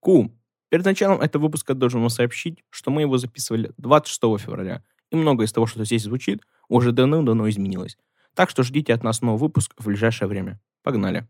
Ку. Перед началом этого выпуска должен вам сообщить, что мы его записывали 26 февраля, и многое из того, что здесь звучит, уже давно-давно изменилось. Так что ждите от нас новый выпуск в ближайшее время. Погнали.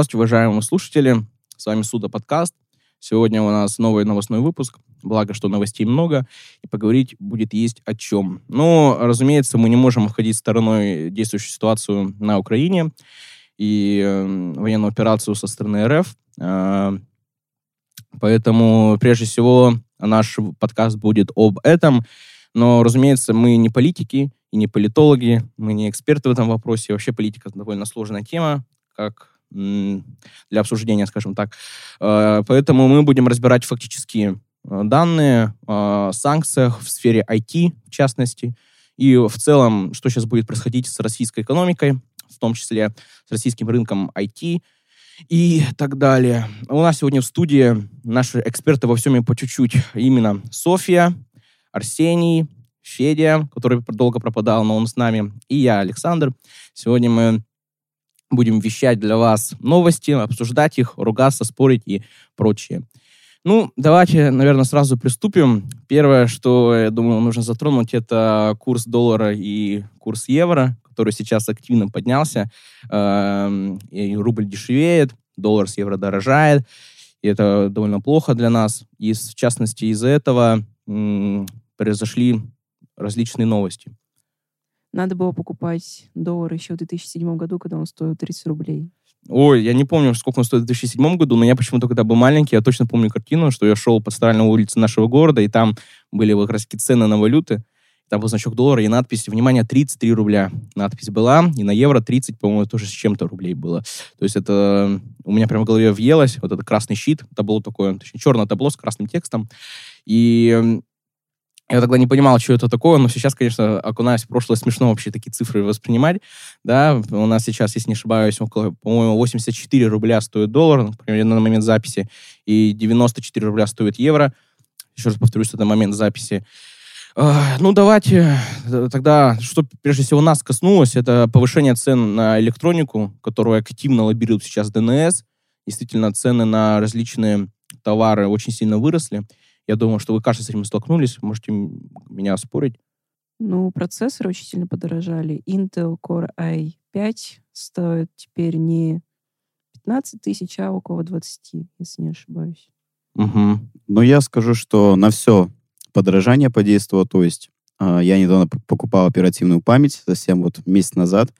Здравствуйте, уважаемые слушатели. С вами Суда подкаст. Сегодня у нас новый новостной выпуск. Благо, что новостей много, и поговорить будет есть о чем. Но, разумеется, мы не можем обходить стороной действующую ситуацию на Украине и э, военную операцию со стороны РФ. Э, поэтому, прежде всего, наш подкаст будет об этом. Но, разумеется, мы не политики и не политологи, мы не эксперты в этом вопросе. Вообще политика довольно сложная тема, как для обсуждения, скажем так. Э, поэтому мы будем разбирать фактические э, данные о санкциях в сфере IT, в частности, и в целом, что сейчас будет происходить с российской экономикой, в том числе с российским рынком IT и так далее. У нас сегодня в студии наши эксперты во всем и по чуть-чуть. Именно Софья, Арсений, Федя, который долго пропадал, но он с нами, и я, Александр. Сегодня мы будем вещать для вас новости, обсуждать их, ругаться, спорить и прочее. Ну, давайте, наверное, сразу приступим. Первое, что, я думаю, нужно затронуть, это курс доллара и курс евро, который сейчас активно поднялся. Эм, и рубль дешевеет, доллар с евро дорожает. И это довольно плохо для нас. И, в частности, из-за этого произошли различные новости. Надо было покупать доллар еще в 2007 году, когда он стоил 30 рублей. Ой, я не помню, сколько он стоит в 2007 году, но я почему-то, когда был маленький, я точно помню картину, что я шел по центральной улице нашего города, и там были как раз цены на валюты. Там был значок доллара и надпись, внимание, 33 рубля. Надпись была, и на евро 30, по-моему, тоже с чем-то рублей было. То есть это у меня прямо в голове въелось, вот этот красный щит, табло такое, точнее, черное табло с красным текстом. И я тогда не понимал, что это такое, но сейчас, конечно, окунаясь в прошлое, смешно вообще такие цифры воспринимать. Да, у нас сейчас, если не ошибаюсь, около, по-моему, 84 рубля стоит доллар, например, на момент записи, и 94 рубля стоит евро. Еще раз повторюсь, это момент записи. Ну, давайте тогда, что прежде всего нас коснулось, это повышение цен на электронику, которую активно лоббирует сейчас ДНС. Действительно, цены на различные товары очень сильно выросли. Я думаю, что вы, кажется, с этим столкнулись. Можете меня спорить. Ну, процессоры очень сильно подорожали. Intel Core i5 стоит теперь не 15 тысяч, а около 20, если не ошибаюсь. Угу. Ну, я скажу, что на все подорожание подействовало. То есть э, я недавно покупал оперативную память, совсем вот месяц назад.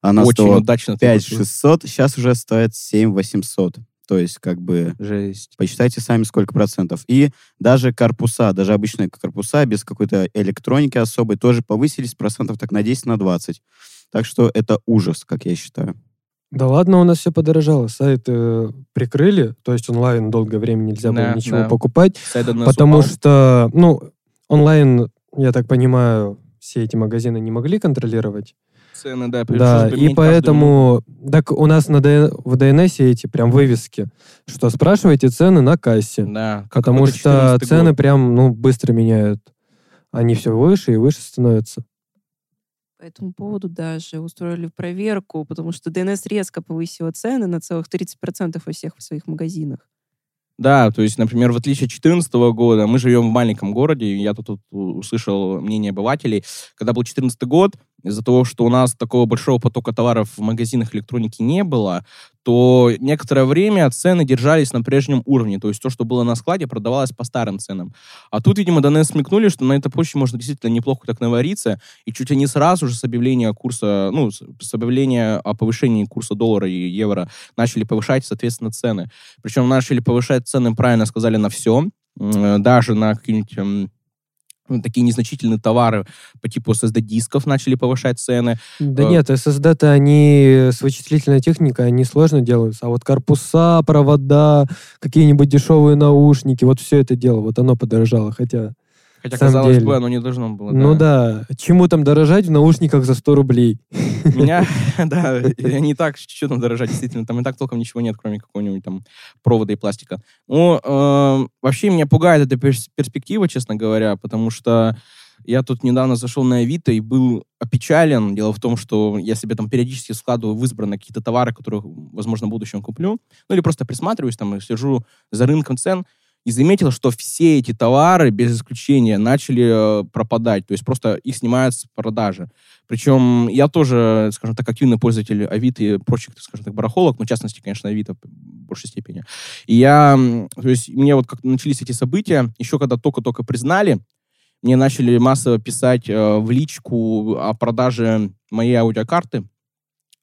Она Очень стоила удачно 5600, сейчас уже стоит 7800. То есть, как бы, Жесть. посчитайте сами, сколько процентов. И даже корпуса, даже обычные корпуса без какой-то электроники особой тоже повысились процентов так на 10, на 20. Так что это ужас, как я считаю. Да ладно, у нас все подорожало. Сайты э, прикрыли, то есть онлайн долгое время нельзя было ничего да. покупать, потому упал. что, ну, онлайн, я так понимаю, все эти магазины не могли контролировать цены, да. Да, и поэтому... Так у нас на ДН, в ДНС эти прям вывески, что спрашивайте цены на кассе. Да. Потому что цены год. прям, ну, быстро меняют. Они все выше и выше становятся. По этому поводу даже устроили проверку, потому что ДНС резко повысила цены на целых 30% во всех своих магазинах. Да, то есть, например, в отличие от 2014 года, мы живем в маленьком городе, я тут, тут услышал мнение обывателей, когда был 2014 год, из-за того, что у нас такого большого потока товаров в магазинах электроники не было, то некоторое время цены держались на прежнем уровне. То есть то, что было на складе, продавалось по старым ценам. А тут, видимо, ДНС смекнули, что на этой почте можно действительно неплохо так навариться, и чуть ли не сразу же с объявления курса, ну, с объявления о повышении курса доллара и евро начали повышать, соответственно, цены. Причем начали повышать цены, правильно сказали, на все, даже на какие-нибудь ну, такие незначительные товары по типу SSD-дисков начали повышать цены. Да э, нет, SSD-то они с вычислительной техникой, они сложно делаются. А вот корпуса, провода, какие-нибудь дешевые наушники, вот все это дело, вот оно подорожало. Хотя Хотя, казалось деле. бы, оно не должно было. Ну да. да. Чему там дорожать в наушниках за 100 рублей? Меня, да, не так, что там дорожать, действительно. Там и так толком ничего нет, кроме какого-нибудь там провода и пластика. Ну, э, вообще меня пугает эта перспектива, честно говоря, потому что я тут недавно зашел на Авито и был опечален. Дело в том, что я себе там периодически складываю в избранные какие-то товары, которые, возможно, в будущем куплю. Ну или просто присматриваюсь там и слежу за рынком цен и заметил, что все эти товары, без исключения, начали э, пропадать. То есть просто их снимают с продажи. Причем я тоже, скажем так, активный пользователь Авито и прочих, скажем так, барахолок, но в частности, конечно, Авито в большей степени. И я, то есть мне вот как начались эти события, еще когда только-только признали, мне начали массово писать э, в личку о продаже моей аудиокарты.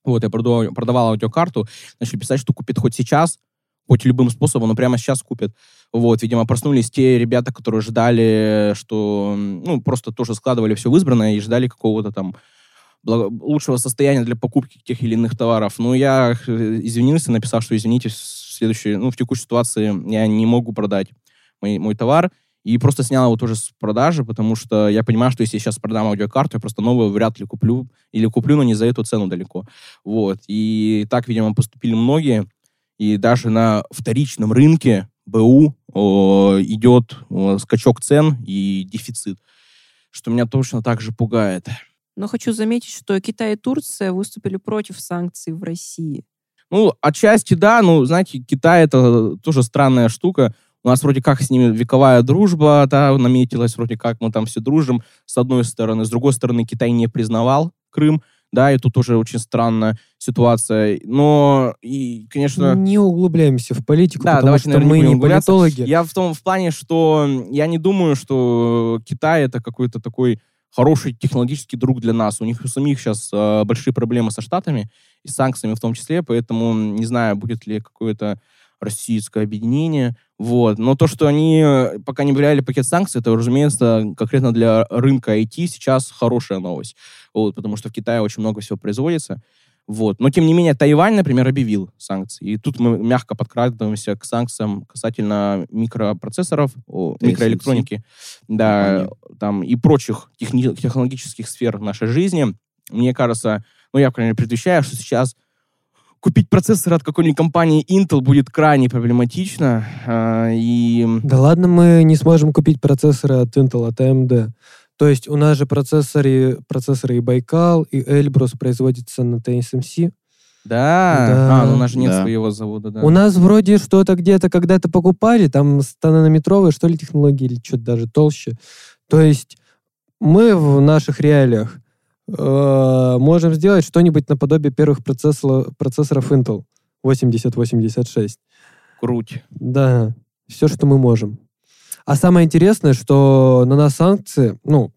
Вот, я продавал, продавал аудиокарту, начали писать, что купит хоть сейчас, хоть любым способом, но прямо сейчас купят. Вот, видимо, проснулись те ребята, которые ждали, что, ну, просто тоже складывали все в избранное и ждали какого-то там лучшего состояния для покупки тех или иных товаров. Ну, я э, извинился, написал, что извините, в следующей, ну, в текущей ситуации я не могу продать мой, мой товар, и просто снял его тоже с продажи, потому что я понимаю, что если я сейчас продам аудиокарту, я просто новую вряд ли куплю, или куплю, но не за эту цену далеко. Вот. И так, видимо, поступили многие. И даже на вторичном рынке БУ идет скачок цен и дефицит, что меня точно так же пугает. Но хочу заметить, что Китай и Турция выступили против санкций в России. Ну, отчасти да, ну, знаете, Китай это тоже странная штука. У нас вроде как с ними вековая дружба, да, наметилась, вроде как мы там все дружим, с одной стороны. С другой стороны, Китай не признавал Крым, да, и тут уже очень странная ситуация. Но, и, конечно... Не углубляемся в политику, да, потому давайте, что наверное, мы не, не политологи. Я в том в плане, что я не думаю, что Китай это какой-то такой хороший технологический друг для нас. У них у самих сейчас э, большие проблемы со Штатами и с санкциями в том числе, поэтому не знаю, будет ли какое-то российское объединение. Вот. Но то, что они э, пока не объявляли пакет санкций, это, разумеется, конкретно для рынка IT сейчас хорошая новость. Вот, потому что в Китае очень много всего производится. Вот. Но, тем не менее, Тайвань, например, объявил санкции. И тут мы мягко подкрадываемся к санкциям касательно микропроцессоров, о, микроэлектроники, да, там, и прочих техни- технологических сфер нашей жизни. Мне кажется, ну, я, конечно, предвещаю, что сейчас купить процессор от какой-нибудь компании Intel будет крайне проблематично. Э, и... Да ладно, мы не сможем купить процессоры от Intel, от AMD. То есть у нас же процессоры, процессоры и Байкал, и Эльбрус производятся на TSMC. Да? да. А, ну у нас же нет да. своего завода, да. У нас вроде что-то где-то когда-то покупали, там нанометровые, что ли, технологии, или что-то даже толще. То есть мы в наших реалиях э, можем сделать что-нибудь наподобие первых процессор, процессоров Intel 8086. Круть. Да, все, что мы можем. А самое интересное, что на нас санкции, ну,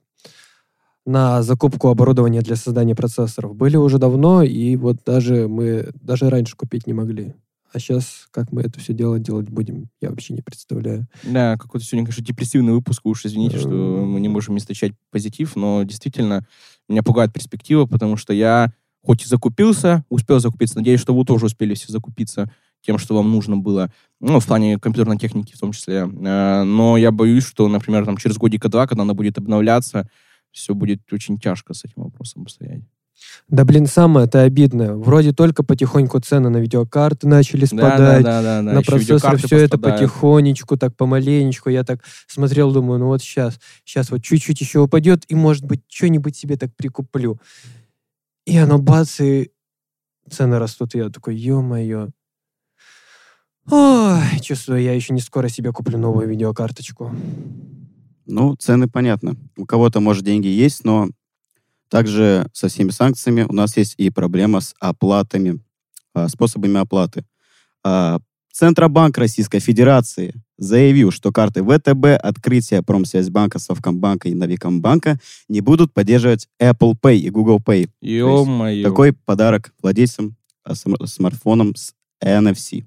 на закупку оборудования для создания процессоров были уже давно, и вот даже мы даже раньше купить не могли. А сейчас, как мы это все дело делать будем, я вообще не представляю. Да, какой-то сегодня, конечно, депрессивный выпуск. Уж извините, что эм. мы не можем источать позитив, но действительно меня пугает перспектива, потому что я хоть и закупился, успел закупиться, надеюсь, что вы тоже успели все закупиться тем, что вам нужно было, ну, в плане компьютерной техники в том числе. Э, но я боюсь, что, например, там через годика два, когда она будет обновляться, все будет очень тяжко с этим вопросом стоять. Да, блин, самое это обидное. Вроде только потихоньку цены на видеокарты начали спадать. Да, да, да, да. На процессор все это потихонечку, так помаленечку. Я так смотрел, думаю, ну вот сейчас, сейчас вот чуть-чуть еще упадет, и, может быть, что-нибудь себе так прикуплю. И оно бац, и цены растут. И я такой, ё-моё. Ой, чувствую, я еще не скоро себе куплю новую видеокарточку. Ну, цены понятно. У кого-то, может, деньги есть, но Также со всеми санкциями у нас есть и проблема с оплатами, а, способами оплаты. А, Центробанк Российской Федерации заявил, что карты ВТБ, Открытие, Промсвязьбанка, Совкомбанка и Новикомбанка не будут поддерживать Apple Pay и Google Pay. Ё-моё. Такой подарок владельцам а, смартфоном с NFC.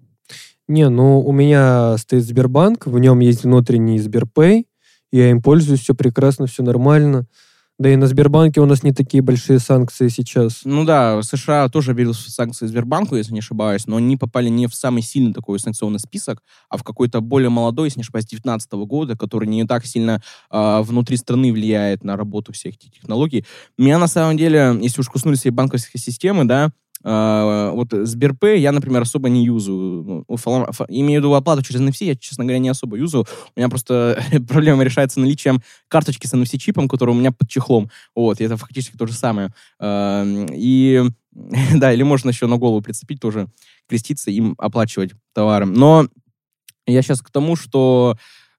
Не, ну у меня стоит Сбербанк, в нем есть внутренний Сберпэй, я им пользуюсь, все прекрасно, все нормально. Да и на Сбербанке у нас не такие большие санкции сейчас. Ну да, США тоже ввели санкции Сбербанку, если не ошибаюсь, но они попали не в самый сильный такой санкционный список, а в какой-то более молодой, если не ошибаюсь, 2019 года, который не так сильно э, внутри страны влияет на работу всех этих технологий. Меня на самом деле, если уж коснулись банковской системы, да, Uh, вот Сберпэй я, например, особо не юзаю. Ну, имею в виду оплату через NFC, я, честно говоря, не особо юзаю. У меня просто проблема решается наличием карточки с NFC-чипом, который у меня под чехлом. Вот, и это фактически то же самое. Uh, и да, или можно еще на голову прицепить тоже, креститься, им оплачивать товары. Но я сейчас к тому, что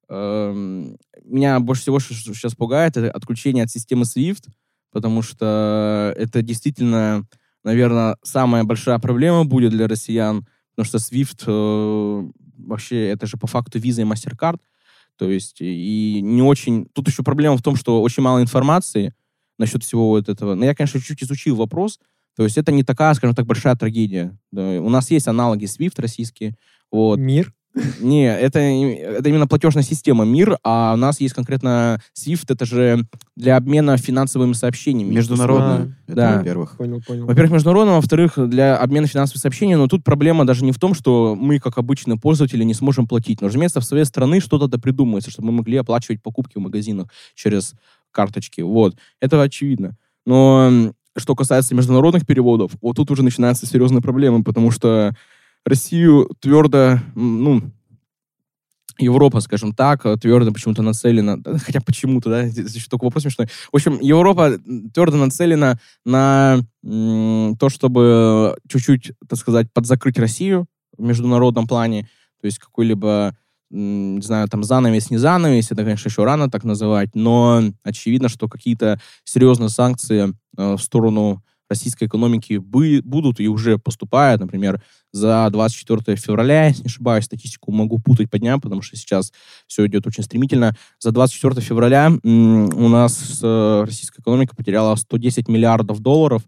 меня больше всего сейчас пугает это отключение от системы SWIFT, потому что это действительно наверное, самая большая проблема будет для россиян, потому что SWIFT э, вообще это же по факту виза и MasterCard, то есть и не очень... Тут еще проблема в том, что очень мало информации насчет всего вот этого. Но я, конечно, чуть-чуть изучил вопрос, то есть это не такая, скажем так, большая трагедия. Да. У нас есть аналоги SWIFT российские. Вот. Мир? Не, это, это именно платежная система МИР, а у нас есть конкретно SWIFT, это же для обмена финансовыми сообщениями. Международно, а, да. во-первых. Понял, понял. Во-первых, международно, во-вторых, для обмена финансовыми сообщениями, но тут проблема даже не в том, что мы, как обычные пользователи, не сможем платить. Но, разумеется, в своей страны что-то придумается, чтобы мы могли оплачивать покупки в магазинах через карточки. Вот. Это очевидно. Но что касается международных переводов, вот тут уже начинаются серьезные проблемы, потому что Россию твердо, ну, Европа, скажем так, твердо почему-то нацелена, хотя почему-то, да, здесь только вопрос смешной. В общем, Европа твердо нацелена на то, чтобы чуть-чуть, так сказать, подзакрыть Россию в международном плане, то есть какой-либо, не знаю, там занавес, не занавес, это, конечно, еще рано так называть, но очевидно, что какие-то серьезные санкции э, в сторону российской экономики бы, будут и уже поступают. Например, за 24 февраля, если не ошибаюсь, статистику могу путать по дням, потому что сейчас все идет очень стремительно. За 24 февраля у нас э, российская экономика потеряла 110 миллиардов долларов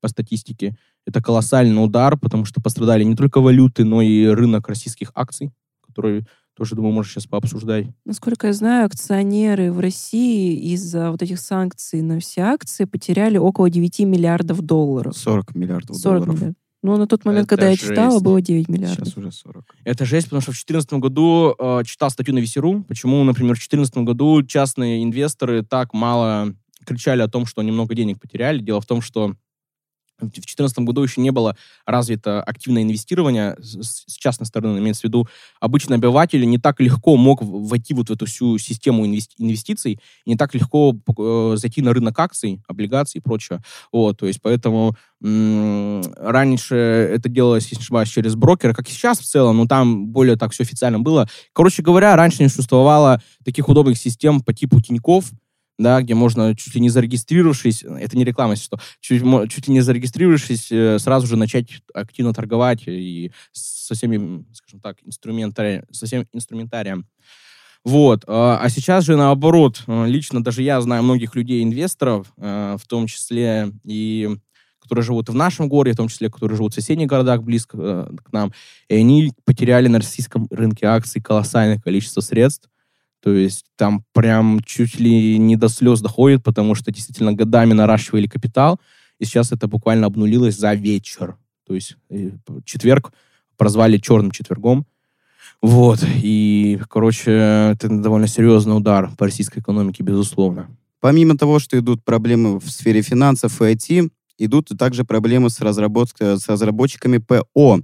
по статистике. Это колоссальный удар, потому что пострадали не только валюты, но и рынок российских акций, который тоже, думаю, можно сейчас пообсуждать. Насколько я знаю, акционеры в России из-за вот этих санкций на все акции потеряли около 9 миллиардов долларов. 40 миллиардов 40 долларов. Миллиардов. Ну, на тот момент, Это когда я жесть. читала, было 9 миллиардов. Сейчас уже 40. Это жесть, потому что в 2014 году э, читал статью на Весеру, почему, например, в 2014 году частные инвесторы так мало кричали о том, что они много денег потеряли. Дело в том, что в 2014 году еще не было развито активное инвестирование с, частной стороны, имеется в виду обычный обыватель не так легко мог войти вот в эту всю систему инвести инвестиций, не так легко э, зайти на рынок акций, облигаций и прочее. Вот, то есть поэтому раньше это делалось, если не ошибаюсь, через брокера, как и сейчас в целом, но там более так все официально было. Короче говоря, раньше не существовало таких удобных систем по типу Тинькофф, да, где можно чуть ли не зарегистрировавшись, это не реклама, если что, чуть, чуть ли не зарегистрировавшись, э, сразу же начать активно торговать и со всеми, скажем так, инструментарием, со всем инструментарием. Вот. А, а сейчас же наоборот. Э, лично даже я знаю многих людей-инвесторов, э, в том числе и которые живут в нашем городе, в том числе, которые живут в соседних городах близко к нам, и они потеряли на российском рынке акций колоссальное количество средств, то есть там прям чуть ли не до слез доходит, потому что действительно годами наращивали капитал, и сейчас это буквально обнулилось за вечер. То есть э, четверг прозвали черным четвергом. Вот. И, короче, это довольно серьезный удар по российской экономике, безусловно. Помимо того, что идут проблемы в сфере финансов и IT, идут также проблемы с, разработкой, с разработчиками ПО.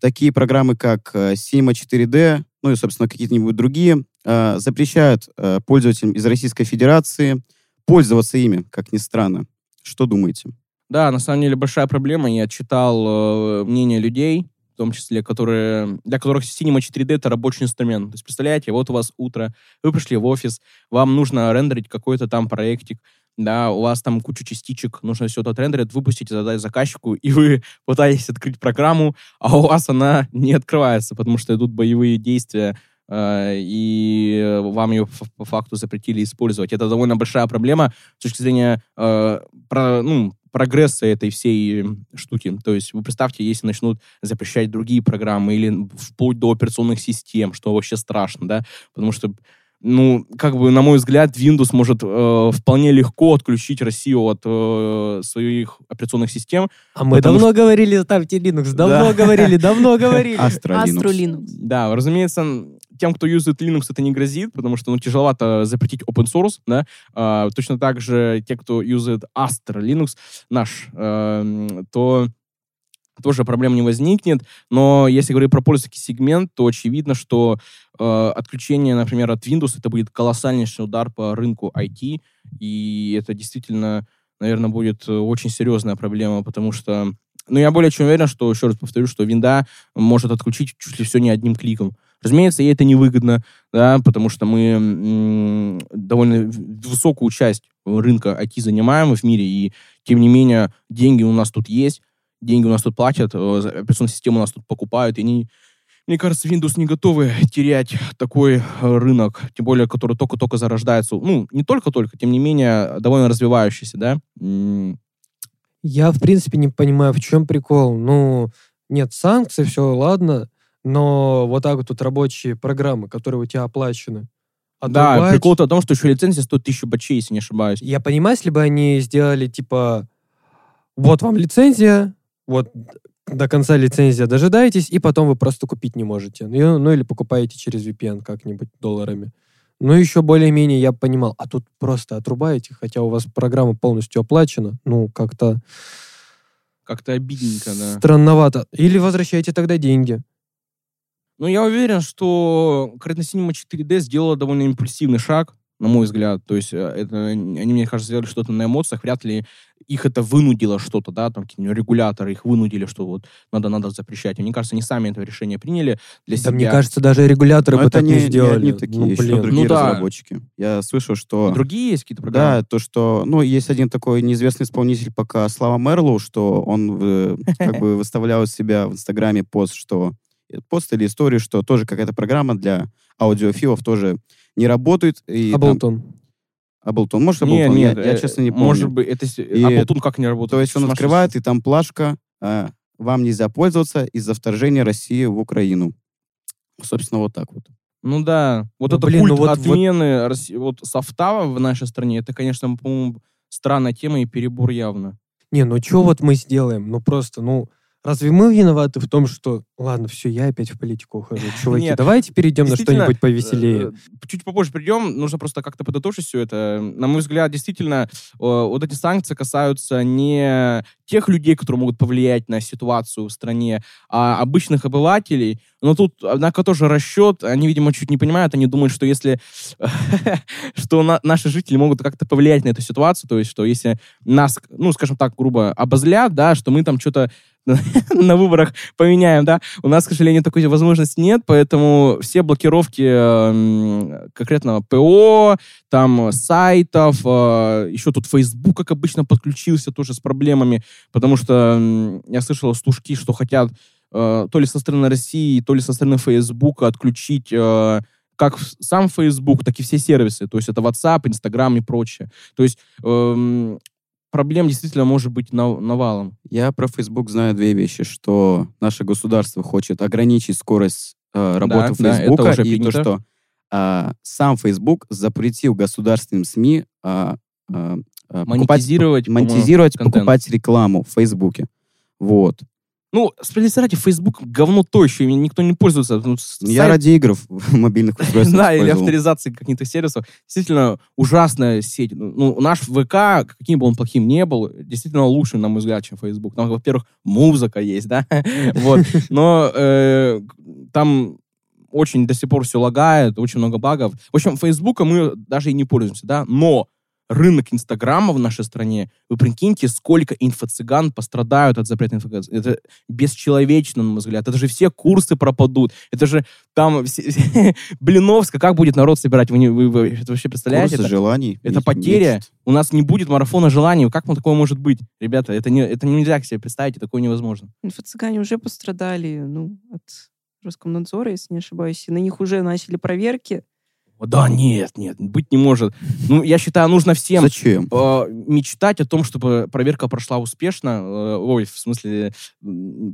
Такие программы, как э, Cinema 4D, ну и, собственно, какие-нибудь другие, э, запрещают э, пользователям из Российской Федерации пользоваться ими, как ни странно. Что думаете? Да, на самом деле большая проблема. Я читал э, мнение людей, в том числе, которые, для которых Cinema 4D — это рабочий инструмент. То есть, представляете, вот у вас утро, вы пришли в офис, вам нужно рендерить какой-то там проектик, да, у вас там куча частичек, нужно все это отрендерить, выпустить задать заказчику, и вы пытаетесь открыть программу, а у вас она не открывается, потому что идут боевые действия, и вам ее по факту запретили использовать. Это довольно большая проблема с точки зрения э, про, ну, прогресса этой всей штуки. То есть вы представьте, если начнут запрещать другие программы или вплоть до операционных систем, что вообще страшно, да, потому что ну, как бы, на мой взгляд, Windows может э, вполне легко отключить Россию от э, своих операционных систем. А мы давно что... говорили, ставьте Linux, давно да. говорили, давно говорили. Astra Linux. Linux. Да, разумеется, тем, кто юзает Linux, это не грозит, потому что, ну, тяжеловато запретить open source, да. А, точно так же те, кто юзает Astra Linux, наш, э, то тоже проблем не возникнет. Но если говорить про пользовательский сегмент, то очевидно, что э, отключение, например, от Windows, это будет колоссальнейший удар по рынку IT, и это действительно, наверное, будет очень серьезная проблема, потому что, ну, я более чем уверен, что, еще раз повторю, что винда может отключить чуть ли все не одним кликом. Разумеется, ей это невыгодно, да, потому что мы м- довольно высокую часть рынка IT занимаем в мире, и тем не менее деньги у нас тут есть, деньги у нас тут платят, э, операционную систему у нас тут покупают, и они, мне кажется, Windows не готовы терять такой э, рынок, тем более, который только-только зарождается. Ну, не только-только, тем не менее, довольно развивающийся, да? Я, в принципе, не понимаю, в чем прикол. Ну, нет санкций, все, ладно, но вот так вот тут рабочие программы, которые у тебя оплачены, Отрубать. Да, прикол-то в том, что еще лицензия стоит тысячу бачей, если не ошибаюсь. Я понимаю, если бы они сделали, типа, вот вам лицензия, вот до конца лицензия дожидаетесь, и потом вы просто купить не можете. Ну, ну или покупаете через VPN как-нибудь долларами. Ну, еще более-менее я понимал. А тут просто отрубаете, хотя у вас программа полностью оплачена. Ну, как-то... Как-то обидненько, да. Странновато. Или возвращайте тогда деньги. Ну, я уверен, что Creative Cinema 4D сделала довольно импульсивный шаг на мой взгляд. То есть э, это, они, мне кажется, сделали что-то на эмоциях, вряд ли их это вынудило что-то, да, там какие-нибудь регуляторы их вынудили, что вот надо, надо запрещать. Мне кажется, они сами это решение приняли для да, себя. мне кажется, даже регуляторы Но бы так не, не сделали. Не, не такие, ну, еще блин. другие ну, да. разработчики. Я слышал, что... Другие есть какие-то программы? Да, то, что, ну, есть один такой неизвестный исполнитель пока, Слава Мерлоу, что он э, как бы выставлял себя в Инстаграме пост, что пост или историю, что тоже какая-то программа для аудиофилов тоже не работает. И Абleton. Там, Аблтон. Может, Аблтон? Нет, нет, я, я, честно, не помню. Может быть, это... И, Аблтон как не работает? То есть он открывает, и там плашка, а, вам нельзя пользоваться из-за вторжения России в Украину. Собственно, вот так вот. Ну да, вот ну, это блин, культ ну, вот, отмены вот... вот софта в нашей стране, это, конечно, по-моему, странная тема и перебор явно. Не, ну что вот мы сделаем? Ну просто, ну, Разве мы виноваты в том, что... Ладно, все, я опять в политику ухожу. Чуваки, Нет, давайте перейдем на что-нибудь повеселее. Э, чуть попозже придем. Нужно просто как-то подытожить все это. На мой взгляд, действительно, вот эти санкции касаются не тех людей, которые могут повлиять на ситуацию в стране, а обычных обывателей. Но тут, однако, тоже расчет. Они, видимо, чуть не понимают. Они думают, что если... что наши жители могут как-то повлиять на эту ситуацию, то есть, что если нас, ну, скажем так, грубо обозлят, да, что мы там что-то на выборах поменяем, да. У нас, к сожалению, такой возможности нет, поэтому все блокировки э, конкретно ПО, там сайтов, э, еще тут Facebook, как обычно, подключился тоже с проблемами, потому что э, я слышал слушки, что хотят э, то ли со стороны России, то ли со стороны Facebook отключить э, как сам Facebook, так и все сервисы. То есть это WhatsApp, Instagram и прочее. То есть эм, проблем действительно может быть навалом. Я про Facebook знаю две вещи, что наше государство хочет ограничить скорость э, работы да, Facebook, да, и то, что э, сам Facebook запретил государственным СМИ э, э, монетизировать, покупать, монетизировать покупать рекламу в Фейсбуке. Вот. Ну, справедливости ради, Facebook говно то еще, никто не пользуется. Ну, Я сайт... ради игр в мобильных устройствах Да, или авторизации каких-то сервисов. Действительно, ужасная сеть. Ну, ну наш ВК, каким бы он плохим не был, действительно лучше, на мой взгляд, чем Facebook. Там, во-первых, музыка есть, да? вот. Но э, там очень до сих пор все лагает, очень много багов. В общем, Facebook мы даже и не пользуемся, да? Но рынок Инстаграма в нашей стране, вы прикиньте, сколько инфо-цыган пострадают от запрета инфо Это бесчеловечно, на мой взгляд. Это же все курсы пропадут. Это же там все, Блиновска, как будет народ собирать? Вы, не, вы, вы это вообще представляете? Курсы это, желаний. Это потеря. Мечт. У нас не будет марафона желаний. Как он такое может быть? Ребята, это, не, это нельзя себе представить, такое невозможно. Инфо-цыгане уже пострадали ну, от Роскомнадзора, если не ошибаюсь, и на них уже начали проверки. Да, нет, нет, быть не может. Ну, я считаю, нужно всем Зачем? Э, мечтать о том, чтобы проверка прошла успешно. Э, ой, в смысле,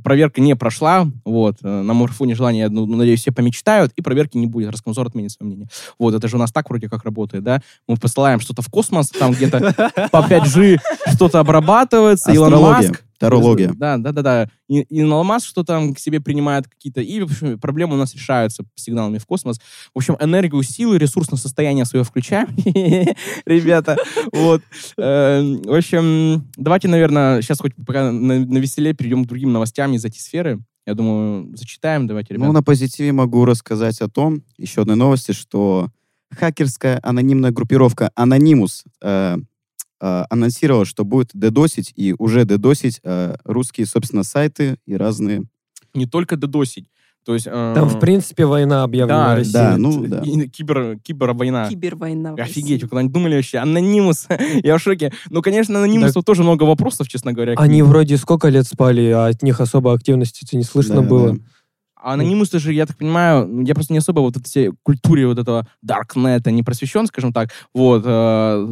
проверка не прошла. Вот, э, на марафоне желания, я ну, надеюсь, все помечтают, и проверки не будет. Роскомнадзор отменит свое мнение. Вот, это же у нас так вроде как работает, да? Мы посылаем что-то в космос, там где-то по 5G что-то обрабатывается, Илон Маск Тарология. Да, да, да, да. И, и Алмаз что там к себе принимает какие-то... И, в общем, проблемы у нас решаются сигналами в космос. В общем, энергию, силы, ресурсное состояние свое включаем, ребята. Вот. Эм, в общем, давайте, наверное, сейчас хоть пока на, на веселе перейдем к другим новостям из этой сферы. Я думаю, зачитаем, давайте, ребята. Ну, на позитиве могу рассказать о том, еще одной новости, что хакерская анонимная группировка Anonymous э, э, анонсировала, что будет дедосить и уже дедосить э, русские, собственно, сайты и разные... Не только дедосить. То есть, э, Там, в принципе, война объявлена да, России. Да, ну, да. Кибер, кибервойна. Кибервойна. Офигеть, вы когда-нибудь думали вообще? Анонимус. Я в шоке. Ну, конечно, анонимусов да. тоже много вопросов, честно говоря. Они вроде сколько лет спали, а от них особо активности не слышно да, было. Да. А анонимус же, я так понимаю, я просто не особо вот этой всей культуре вот этого даркнета не просвещен, скажем так. Вот. Э,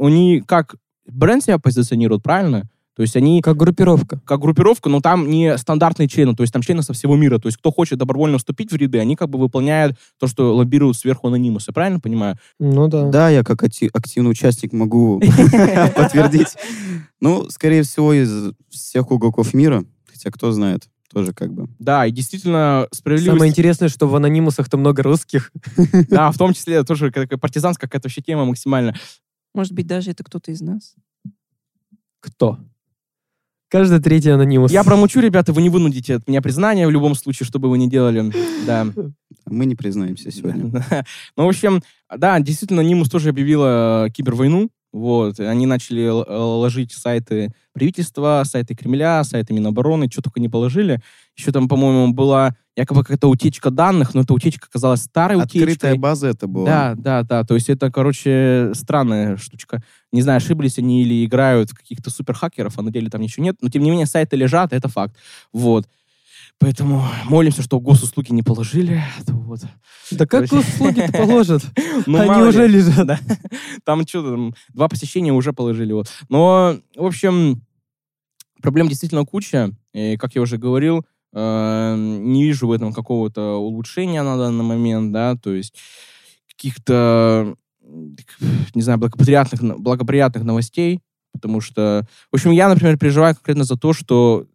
они как бренд себя позиционируют, правильно? То есть они... Как группировка. Как группировка, но там не стандартные члены, то есть там члены со всего мира. То есть кто хочет добровольно вступить в ряды, они как бы выполняют то, что лоббируют сверху анонимусы. Правильно понимаю? Ну да. Да, я как активный участник могу подтвердить. Ну, скорее всего, из всех уголков мира, хотя кто знает тоже как бы. Да, и действительно справедливость... Самое интересное, что в анонимусах-то много русских. Да, в том числе тоже какая партизанская какая-то вообще тема максимально. Может быть, даже это кто-то из нас. Кто? Каждый третий анонимус. Я промучу, ребята, вы не вынудите от меня признания в любом случае, что бы вы ни делали. Да. Мы не признаемся сегодня. Ну, в общем, да, действительно, Анонимус тоже объявила кибервойну. Вот, они начали ложить сайты правительства, сайты Кремля, сайты Минобороны, что только не положили. Еще там, по-моему, была якобы какая-то утечка данных, но эта утечка оказалась старой Открытая утечкой. Открытая база это была. Да, да, да. То есть это, короче, странная штучка. Не знаю, ошиблись они или играют каких-то суперхакеров, а на деле там ничего нет. Но, тем не менее, сайты лежат, это факт. Вот. Поэтому молимся, что госуслуги не положили. Вот. Да как госуслуги-то положат? Ну, Они уже лежат. Да. Там что там, два посещения уже положили. Вот. Но, в общем, проблем действительно куча. И, как я уже говорил, э, не вижу в этом какого-то улучшения на данный момент, да, то есть каких-то, не знаю, благоприятных, благоприятных новостей, потому что, в общем, я, например, переживаю конкретно за то, что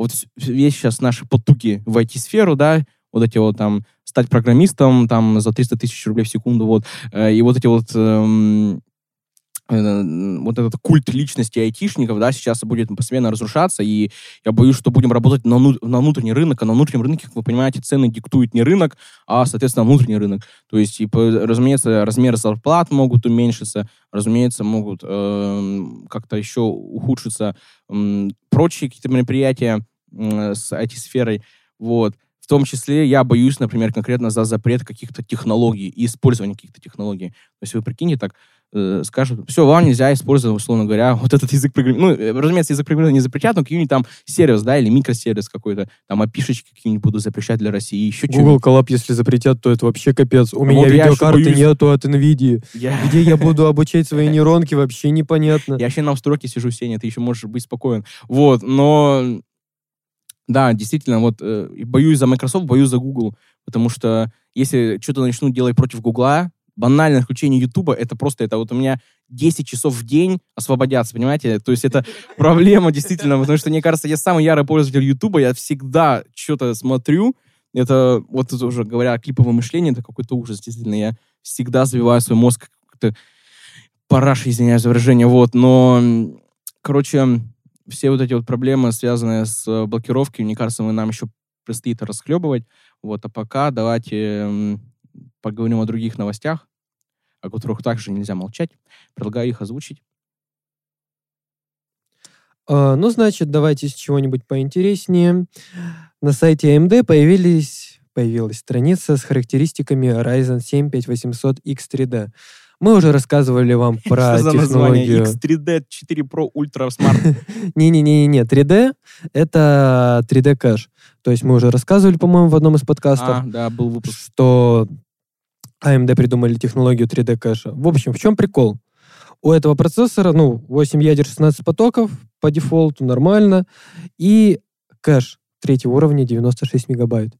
вот весь сейчас наши потуги в IT-сферу, да, вот эти вот там стать программистом там за 300 тысяч рублей в секунду, вот, э, и вот эти вот эм, Э, вот этот культ личности айтишников, да, сейчас будет постоянно разрушаться, и я боюсь, что будем работать на, на внутренний рынок, а на внутреннем рынке, как вы понимаете, цены диктует не рынок, а, соответственно, внутренний рынок. То есть, и, разумеется, размеры зарплат могут уменьшиться, разумеется, могут э, как-то еще ухудшиться э, прочие какие-то мероприятия с IT-сферой, вот. В том числе я боюсь, например, конкретно за запрет каких-то технологий и использование каких-то технологий. То есть вы прикиньте так, э, скажут, все, вам нельзя использовать, условно говоря, вот этот язык программирования. Ну, э, разумеется, язык программирования не запретят, но какой-нибудь там сервис, да, или микросервис какой-то, там опишечки какие-нибудь будут запрещать для России, еще Google Colab, если запретят, то это вообще капец. У меня вот видеокарты нету от NVIDIA. Я... Где я буду обучать свои нейронки, вообще непонятно. Я вообще на устройке сижу, Сеня, ты еще можешь быть спокоен. Вот, но... Да, действительно, вот э, боюсь за Microsoft, боюсь за Google, потому что если что-то начнут делать против Гугла, банальное включение Ютуба, это просто, это вот у меня 10 часов в день освободятся, понимаете? То есть это проблема действительно, потому что, мне кажется, я самый ярый пользователь Ютуба, я всегда что-то смотрю, это, вот уже говоря о клиповом мышлении, это какой-то ужас, действительно, я всегда забиваю свой мозг как-то параш, извиняюсь за выражение, вот, но, короче, все вот эти вот проблемы, связанные с блокировкой, мне кажется, мы нам еще предстоит расхлебывать, вот, а пока давайте поговорим о других новостях. о которых также нельзя молчать. Предлагаю их озвучить. А, ну, значит, давайте с чего-нибудь поинтереснее. На сайте AMD появились, появилась страница с характеристиками Ryzen 7 5800X 3D. Мы уже рассказывали вам про Что технологию... X3D 4 Pro Ultra Smart. Не-не-не, 3D — это 3D кэш. То есть мы уже рассказывали, по-моему, в одном из подкастов, а, да, был выпуск. что AMD придумали технологию 3D кэша. В общем, в чем прикол? У этого процессора, ну, 8 ядер, 16 потоков по дефолту, нормально. И кэш третьего уровня 96 мегабайт.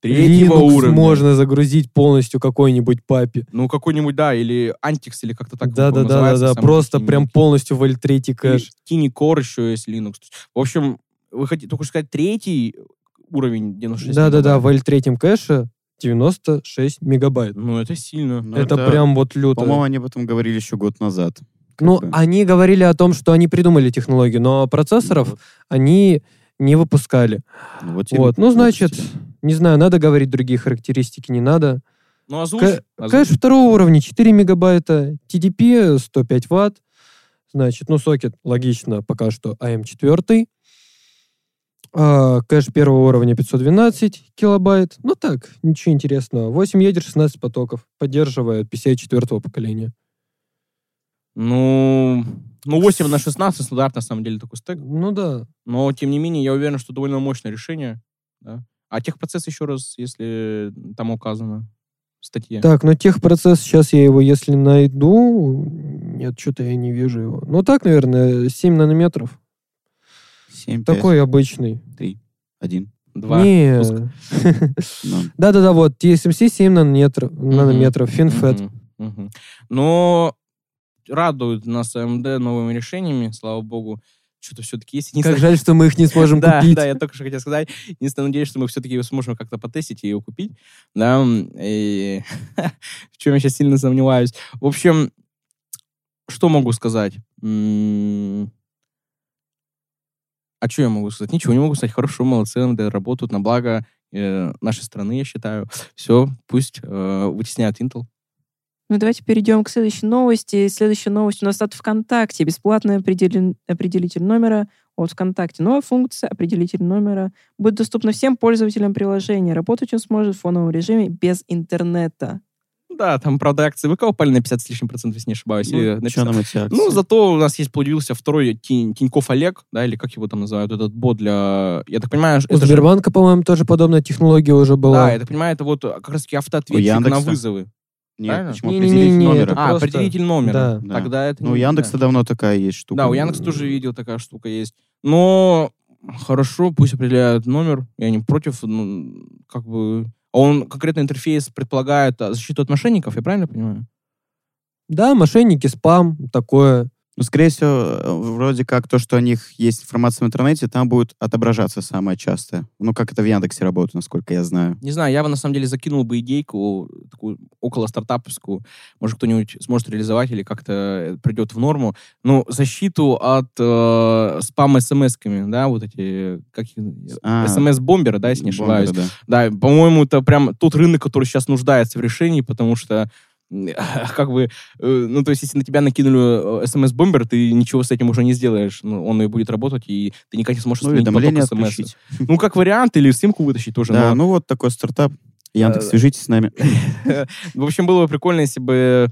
Третьего Linux уровня. можно загрузить полностью какой-нибудь папе. Ну, какой-нибудь, да, или Antix, или как-то так да, да, да, да, да, просто прям полностью в L3 кэш. Core еще есть Linux. В общем, вы хотите только сказать третий уровень 96 Да, да, да, в L3 кэше 96 мегабайт. Ну, это сильно. Ну, это, это прям вот люто. По-моему, они об этом говорили еще год назад. Ну, бы. они говорили о том, что они придумали технологию, но процессоров вот. они не выпускали. Ну, вот, вот. ну значит, не знаю, надо говорить другие характеристики, не надо. Ну, озвучь. К- озвучь. Кэш второго уровня 4 мегабайта, TDP 105 ватт. Значит, ну, сокет, логично, пока что AM4. А, кэш первого уровня 512 килобайт. Ну так, ничего интересного. 8 ядер, 16 потоков. Поддерживает PCI четвертого поколения. Ну, ну 8 на 16 стандарт, на самом деле, такой стек. Ну да. Но, тем не менее, я уверен, что довольно мощное решение. Да? А техпроцесс еще раз, если там указано в статье. Так, ну техпроцесс, сейчас я его, если найду... Нет, что-то я не вижу его. Ну так, наверное, 7 нанометров. 7, Такой 5, обычный. 3, 1. Два. Не. Да-да-да, вот TSMC 7 нанометров, нанометров FinFET. Но радует нас AMD новыми решениями, слава богу. Что-то все-таки есть. Как жаль, что мы их не сможем да, купить. Да, я только что хотел сказать. Единственное, надеюсь, что мы все-таки сможем как-то потестить и ее купить. Да, и в чем я сейчас сильно сомневаюсь. В общем, что могу сказать? А что я могу сказать? Ничего не могу сказать. Хорошо, молодцы, работают на благо э, нашей страны, я считаю. Все, пусть э, вытесняют Intel. Ну, давайте перейдем к следующей новости. Следующая новость у нас от ВКонтакте. Бесплатный определен... определитель номера от ВКонтакте. Новая функция определитель номера будет доступна всем пользователям приложения. Работать он сможет в фоновом режиме без интернета да, там, правда, акции ВК упали на 50 с лишним процентов, если не ошибаюсь. Ну, или что нам эти акции? Ну, зато у нас есть появился второй Тинь, Тиньков Олег, да, или как его там называют, этот бот для... Я так понимаю... У Сбербанка, же... по-моему, тоже подобная технология уже была. Да, я так понимаю, это вот как раз-таки автоответчик на вызовы. Нет, Правильно? почему? Не, определитель не, не, номера. А, просто... определитель номера. Да. да. Тогда это Ну, у Яндекса да. давно такая есть штука. Да, у Яндекса тоже видел такая штука есть. Но хорошо, пусть определяют номер. Я не против, ну, как бы он конкретно интерфейс предполагает а, защиту от мошенников, я правильно понимаю? Да, мошенники, спам, такое. Ну, скорее всего, э, вроде как то, что у них есть информация в интернете, там будет отображаться самое частое. Ну, как это в Яндексе работает, насколько я знаю. Не знаю, я бы на самом деле закинул бы идейку, такую около стартаповскую, может, кто-нибудь сможет реализовать или как-то придет в норму. Ну, защиту от э, спам смс-ками, да, вот эти, как а, смс-бомберы, да, если не ошибаюсь. Бомберы, да. да, по-моему, это прям тот рынок, который сейчас нуждается в решении, потому что как бы, э, ну, то есть, если на тебя накинули э, смс-бомбер, ты ничего с этим уже не сделаешь. Ну, он и будет работать, и ты никак не сможешь ну, уведомления смс. Ну, как вариант, или симку вытащить тоже. Да, ну вот такой стартап. Яндекс, э, свяжитесь с нами. В общем, было бы прикольно, если бы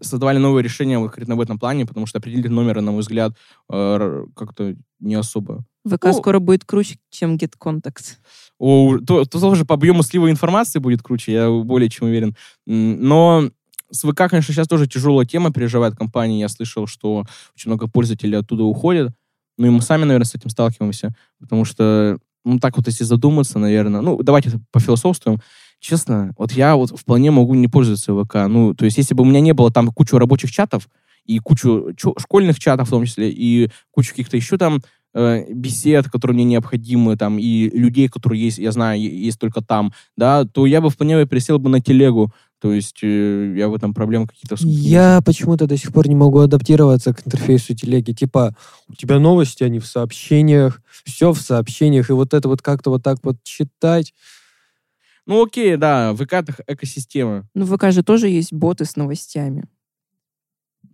создавали новые решения конкретно в этом плане, потому что определить номера, на мой взгляд, как-то не особо. ВК ну, скоро будет круче, чем GetContacts. О, то, то тоже по объему слива информации будет круче, я более чем уверен. Но с ВК, конечно, сейчас тоже тяжелая тема переживает компания. Я слышал, что очень много пользователей оттуда уходят. Ну и мы сами, наверное, с этим сталкиваемся. Потому что, ну так вот, если задуматься, наверное... Ну, давайте пофилософствуем. Честно, вот я вот вполне могу не пользоваться ВК. Ну, то есть, если бы у меня не было там кучу рабочих чатов, и кучу школьных чатов в том числе, и кучу каких-то еще там э, бесед, которые мне необходимы, там, и людей, которые есть, я знаю, есть только там, да, то я бы вполне пересел бы на телегу. То есть э, я в этом проблем какие-то... Я почему-то до сих пор не могу адаптироваться к интерфейсу телеги. Типа, у тебя новости, они в сообщениях, все в сообщениях, и вот это вот как-то вот так вот читать. Ну окей, да, ВК это экосистема. Ну в ВК же тоже есть боты с новостями.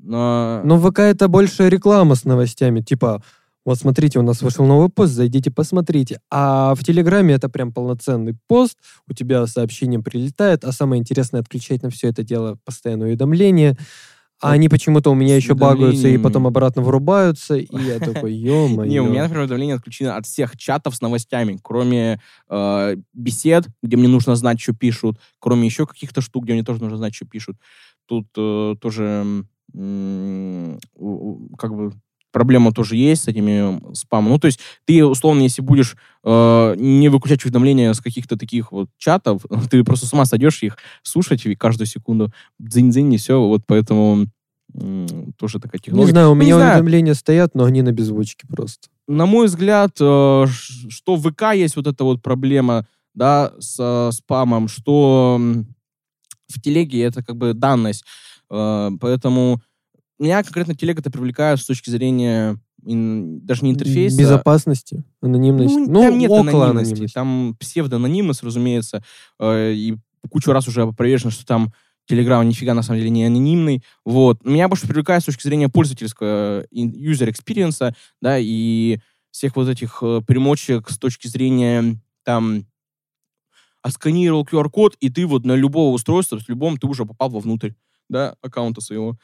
Но... Но ВК это больше реклама с новостями. Типа, вот смотрите, у нас вышел новый пост, зайдите, посмотрите. А в Телеграме это прям полноценный пост, у тебя сообщение прилетает, а самое интересное отключать на все это дело постоянное уведомления. А они почему-то у меня еще багаются и потом обратно вырубаются, и я такой, ё Не, у меня, например, уведомления отключено от всех чатов с новостями, кроме э, бесед, где мне нужно знать, что пишут, кроме еще каких-то штук, где мне тоже нужно знать, что пишут. Тут э, тоже как бы проблема тоже есть с этими спамом. Ну, то есть ты, условно, если будешь э, не выключать уведомления с каких-то таких вот чатов, ты просто с ума сойдешь их слушать каждую секунду. Дзынь-дзынь, и все. Вот поэтому тоже такая технология. Не знаю, у ну, меня уведомления стоят, но они на беззвучке просто. На мой взгляд, э, что в ВК есть вот эта вот проблема, да, с э, спамом, что в телеге это как бы данность. Э, поэтому меня конкретно телега это привлекает с точки зрения даже не интерфейса. Безопасности, анонимности. Ну, ну там нет около анонимности. анонимности. Там псевдоанонимность, разумеется. Э, и кучу раз уже опровержено, что там Telegram нифига на самом деле не анонимный. Вот. Меня больше привлекает с точки зрения пользовательского э, user experience, да, и всех вот этих примочек с точки зрения там отсканировал QR-код, и ты вот на любого устройства, с любом ты уже попал вовнутрь да, аккаунта своего.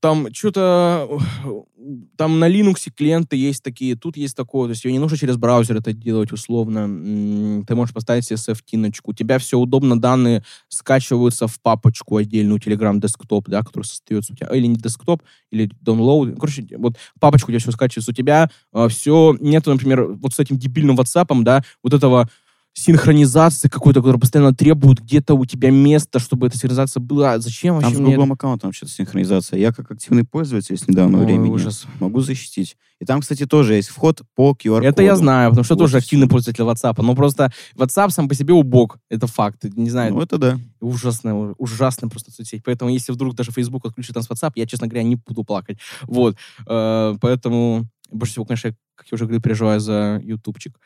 Там что-то, там на Linux клиенты есть такие, тут есть такое, то есть тебе не нужно через браузер это делать условно. Ты можешь поставить себе CSF-тиночку. У тебя все удобно, данные скачиваются в папочку отдельную Telegram Desktop, да, который создается у тебя, или не Desktop, или download. Короче, вот папочку у тебя все скачивается. У тебя э, все, нет, например, вот с этим дебильным WhatsApp, да, вот этого синхронизации какой-то, который постоянно требует где-то у тебя место, чтобы эта синхронизация была. Зачем вообще Там с Google аккаунтом что-то синхронизация. Я как активный пользователь с недавнего Ой, времени ужас. могу защитить. И там, кстати, тоже есть вход по QR-коду. Это я знаю, потому что вот тоже активный пользователь WhatsApp. Но просто WhatsApp сам по себе убог. Это факт. Не знаю. Ну, это да. Ужасно, ужасно просто соцсеть. Поэтому, если вдруг даже Facebook отключит нас WhatsApp, я, честно говоря, не буду плакать. Вот. Э, поэтому, больше всего, конечно, как я уже говорил, переживаю за ютубчик.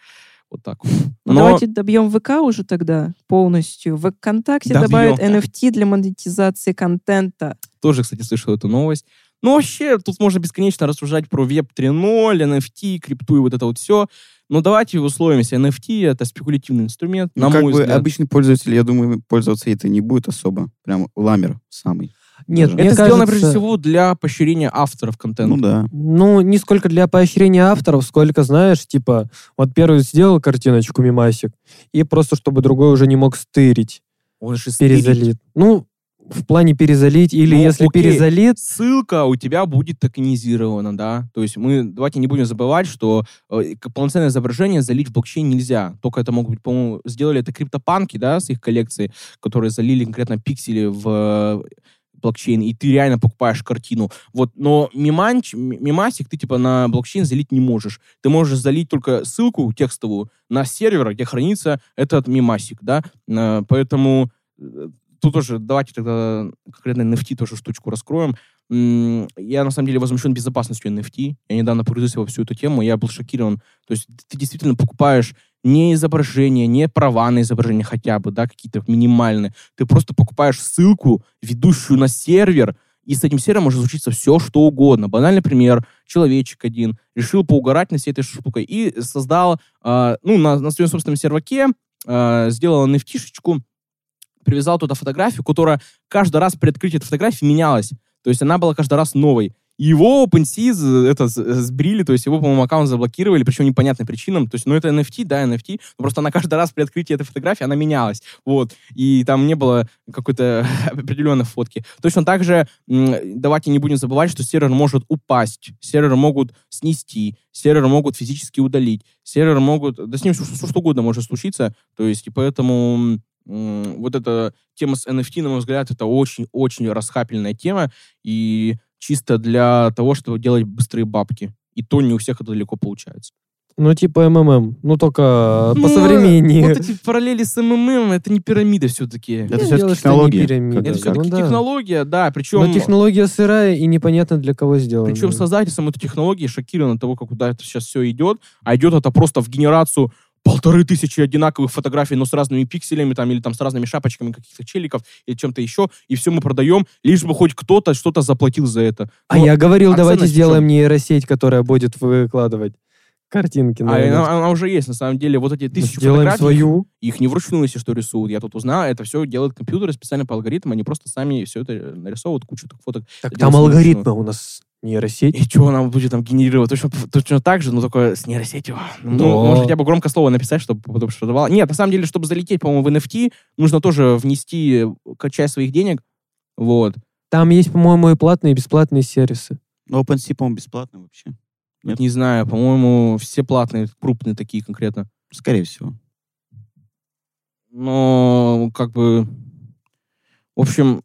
Вот так вот. Ну, Но... Давайте добьем ВК уже тогда полностью. В ВКонтакте добьем. добавят NFT для монетизации контента. Тоже, кстати, слышал эту новость. Ну, вообще, тут можно бесконечно рассуждать про Web 3.0, NFT, крипту и вот это вот все. Но давайте условимся. NFT — это спекулятивный инструмент, ну, на как мой бы взгляд. обычный пользователь, я думаю, пользоваться это не будет особо. Прям ламер самый. Нет, это кажется... сделано прежде всего для поощрения авторов контента. Ну да. Ну, не сколько для поощрения авторов, сколько, знаешь, типа, вот первый сделал картиночку, мимасик, и просто чтобы другой уже не мог стырить. Он же перезалит. Ну, в плане перезалить, или ну, если окей. перезалит... Ссылка у тебя будет токенизирована, да? То есть мы, давайте не будем забывать, что э, полноценное изображение залить в блокчейн нельзя. Только это могут быть, по-моему, сделали это криптопанки, да, с их коллекции, которые залили конкретно пиксели в блокчейн, и ты реально покупаешь картину. Вот, но миманч, мимасик ты типа на блокчейн залить не можешь. Ты можешь залить только ссылку текстовую на сервер, где хранится этот мимасик, да, поэтому э, тут тоже давайте тогда конкретно NFT тоже штучку раскроем. Я, на самом деле, возмущен безопасностью NFT. Я недавно погрузился во всю эту тему, я был шокирован. То есть ты действительно покупаешь не изображение, не права на изображение хотя бы, да, какие-то минимальные. Ты просто покупаешь ссылку, ведущую на сервер, и с этим сервером может случиться все, что угодно. Банальный пример. Человечек один решил поугарать на всей этой штукой и создал, э, ну, на, на своем собственном серваке, э, сделал nft привязал туда фотографию, которая каждый раз при открытии этой фотографии менялась. То есть она была каждый раз новой. Его OpenSea это сбрили, то есть его, по-моему, аккаунт заблокировали, причем непонятным причинам. То есть, ну, это NFT, да, NFT, но просто она каждый раз при открытии этой фотографии, она менялась. Вот. И там не было какой-то определенной фотки. Точно так же давайте не будем забывать, что сервер может упасть, сервер могут снести, сервер могут физически удалить, сервер могут... Да с ним что, что, что угодно может случиться. То есть, и поэтому вот эта тема с NFT, на мой взгляд, это очень-очень расхапельная тема, и чисто для того, чтобы делать быстрые бабки. И то не у всех это далеко получается. Ну, типа МММ. Ну, только ну, по современнее. Вот эти параллели с МММ, это не пирамида все-таки. Это все-таки технология. Пирамида, это все-таки ну, технология, да. Причем... Но технология сырая и непонятно для кого сделана. Причем создатель самой этой технологии шокирован от того, как куда это сейчас все идет. А идет это просто в генерацию полторы тысячи одинаковых фотографий, но с разными пикселями там или там с разными шапочками каких-то челиков или чем-то еще, и все мы продаем, лишь бы хоть кто-то что-то заплатил за это. А но, я говорил, а давайте сделаем нейросеть, которая будет выкладывать картинки. А она, она уже есть, на самом деле. Вот эти тысячи Сделаем фотографий, свою. их не вручную, если что, рисуют. Я тут узнал, это все делают компьютеры специально по алгоритмам, они просто сами все это нарисовывают, кучу фоток. Так там алгоритмы у нас нейросеть. И что она будет там генерировать? Точно, точно так же, но только с нейросетью. Ну, да. Ну, может, хотя бы громко слово написать, чтобы потом что давало. Нет, на самом деле, чтобы залететь, по-моему, в NFT, нужно тоже внести часть своих денег. Вот. Там есть, по-моему, и платные, и бесплатные сервисы. Ну, OpenSea, по-моему, бесплатный вообще. Нет? Не знаю, по-моему, все платные, крупные такие конкретно. Скорее всего. Но, как бы... В общем,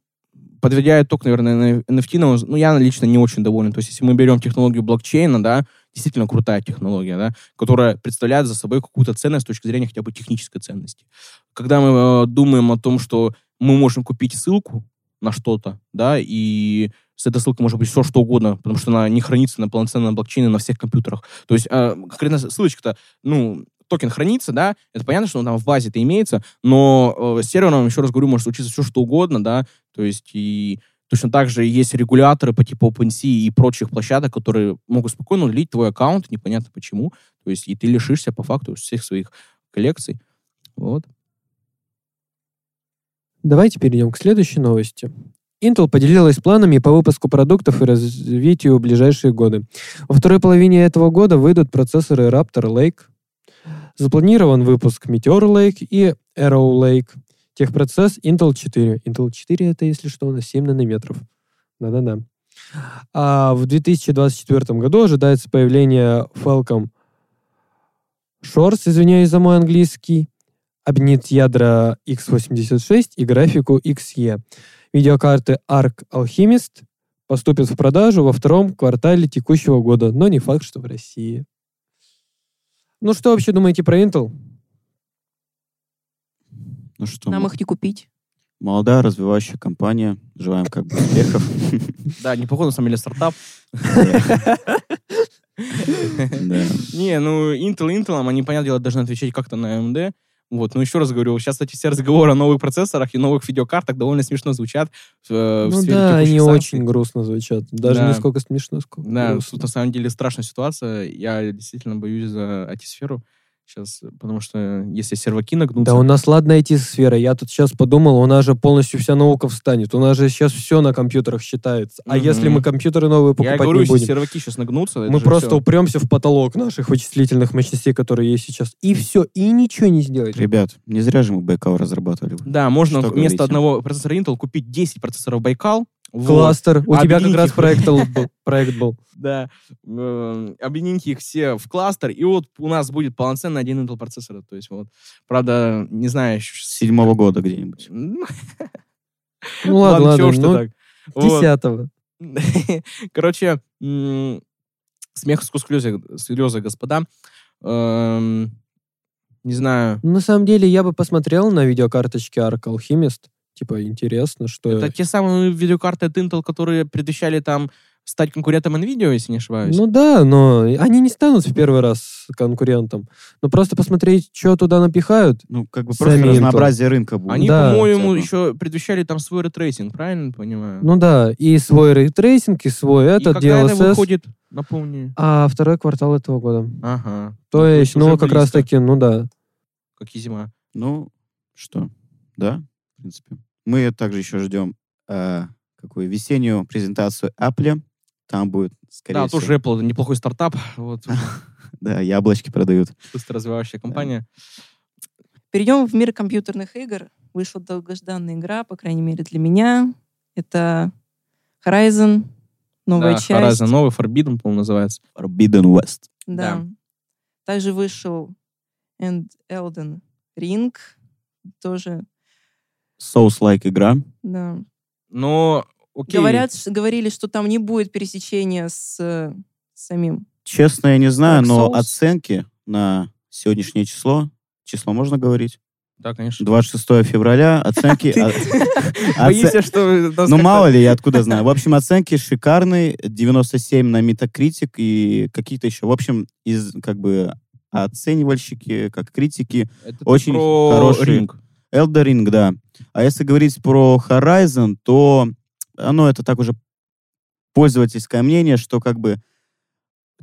подведя итог, наверное, NFT, ну, я лично не очень доволен. То есть, если мы берем технологию блокчейна, да, действительно крутая технология, да, которая представляет за собой какую-то ценность с точки зрения хотя бы технической ценности. Когда мы э, думаем о том, что мы можем купить ссылку на что-то, да, и с этой ссылкой может быть все, что угодно, потому что она не хранится на полноценном блокчейне на всех компьютерах. То есть э, конкретно ссылочка-то, ну, токен хранится, да, это понятно, что он там в базе это имеется, но э, с сервером, еще раз говорю, может случиться все, что угодно, да, то есть и точно так же есть регуляторы по типу OpenSea и прочих площадок, которые могут спокойно удалить твой аккаунт, непонятно почему, то есть и ты лишишься по факту всех своих коллекций, вот. Давайте перейдем к следующей новости. Intel поделилась планами по выпуску продуктов и развитию в ближайшие годы. Во второй половине этого года выйдут процессоры Raptor Lake, Запланирован выпуск Meteor Lake и Arrow Lake. Техпроцесс Intel 4. Intel 4 это, если что, у нас 7 нанометров. Да-да-да. А в 2024 году ожидается появление Falcon Shores, извиняюсь за мой английский, объединит ядра x86 и графику XE. Видеокарты Arc Alchemist поступят в продажу во втором квартале текущего года, но не факт, что в России. Ну, что вообще думаете про Intel? Ну что? Нам их не купить. Молодая, развивающая компания. Желаем как бы успехов. Да, неплохой на самом деле стартап. Не, ну Intel Intel, они, понятное дело, должны отвечать как-то на AMD. Вот, ну еще раз говорю, сейчас, кстати, все разговоры о новых процессорах и новых видеокартах довольно смешно звучат. В, ну в да, они санкций. очень грустно звучат. Даже да. не сколько смешно, сколько Да, грустно. тут на самом деле страшная ситуация. Я действительно боюсь за IT-сферу сейчас, потому что если серваки нагнутся... Да у нас ладно IT-сфера. Я тут сейчас подумал, у нас же полностью вся наука встанет. У нас же сейчас все на компьютерах считается. А mm-hmm. если мы компьютеры новые покупать Я говорю, не будем... если серваки сейчас нагнутся... Мы просто все. упремся в потолок наших вычислительных мощностей, которые есть сейчас. И все, и ничего не сделать. Ребят, не зря же мы Байкал разрабатывали. Да, можно Что вместо говорите? одного процессора Intel купить 10 процессоров Байкал, Кластер. У тебя как раз проект был. Проект был. Да. Эм, объедините их все в кластер, и вот у нас будет полноценный один Intel процессор. То есть вот, правда, не знаю... еще Седьмого года где-нибудь. Ну ладно, ладно. что ну, так. Десятого. Короче, смех сквозь слезы, слезы, господа. Эм, не знаю. На самом деле, я бы посмотрел на видеокарточки Arc Alchemist. Типа, интересно, что... Это те самые видеокарты от Intel, которые предвещали там стать конкурентом NVIDIA, если не ошибаюсь. Ну да, но они не станут в первый раз конкурентом. Но просто посмотреть, что туда напихают. Ну, как бы просто разнообразие рынка будет. Они, да, по-моему, еще предвещали там свой ray tracing, правильно понимаю? Ну да, и свой ray tracing, и свой этот, и когда DLSS. это выходит, напомни? А второй квартал этого года. Ага. То ну, есть, ну, как раз таки, ну да. Как и зима. Ну, что, да, в принципе. Мы также еще ждем э, какую весеннюю презентацию Apple. Там будет, скорее да, всего... Да, тоже Apple, неплохой стартап. Вот. да, яблочки продают. Быстро развивающая компания. Перейдем в мир компьютерных игр. Вышла долгожданная игра, по крайней мере для меня. Это Horizon, новая да, часть. Horizon новый, Forbidden, по-моему, называется. Forbidden West. Да. да. Также вышел And Elden Ring, тоже Souls-like игра. Да. Но, окей. Говорят, говорили, что там не будет пересечения с, с самим. Честно, я не знаю, но Souls. оценки на сегодняшнее число, число можно говорить? Да, конечно. 26 февраля, оценки... Боишься, что... Ну, мало ли, я откуда знаю. В общем, оценки шикарные, 97 на Metacritic и какие-то еще. В общем, из как бы оценивальщики, как критики. Очень хороший. Ring. Elder Ring, да. А если говорить про Horizon, то оно это так уже пользовательское мнение, что как бы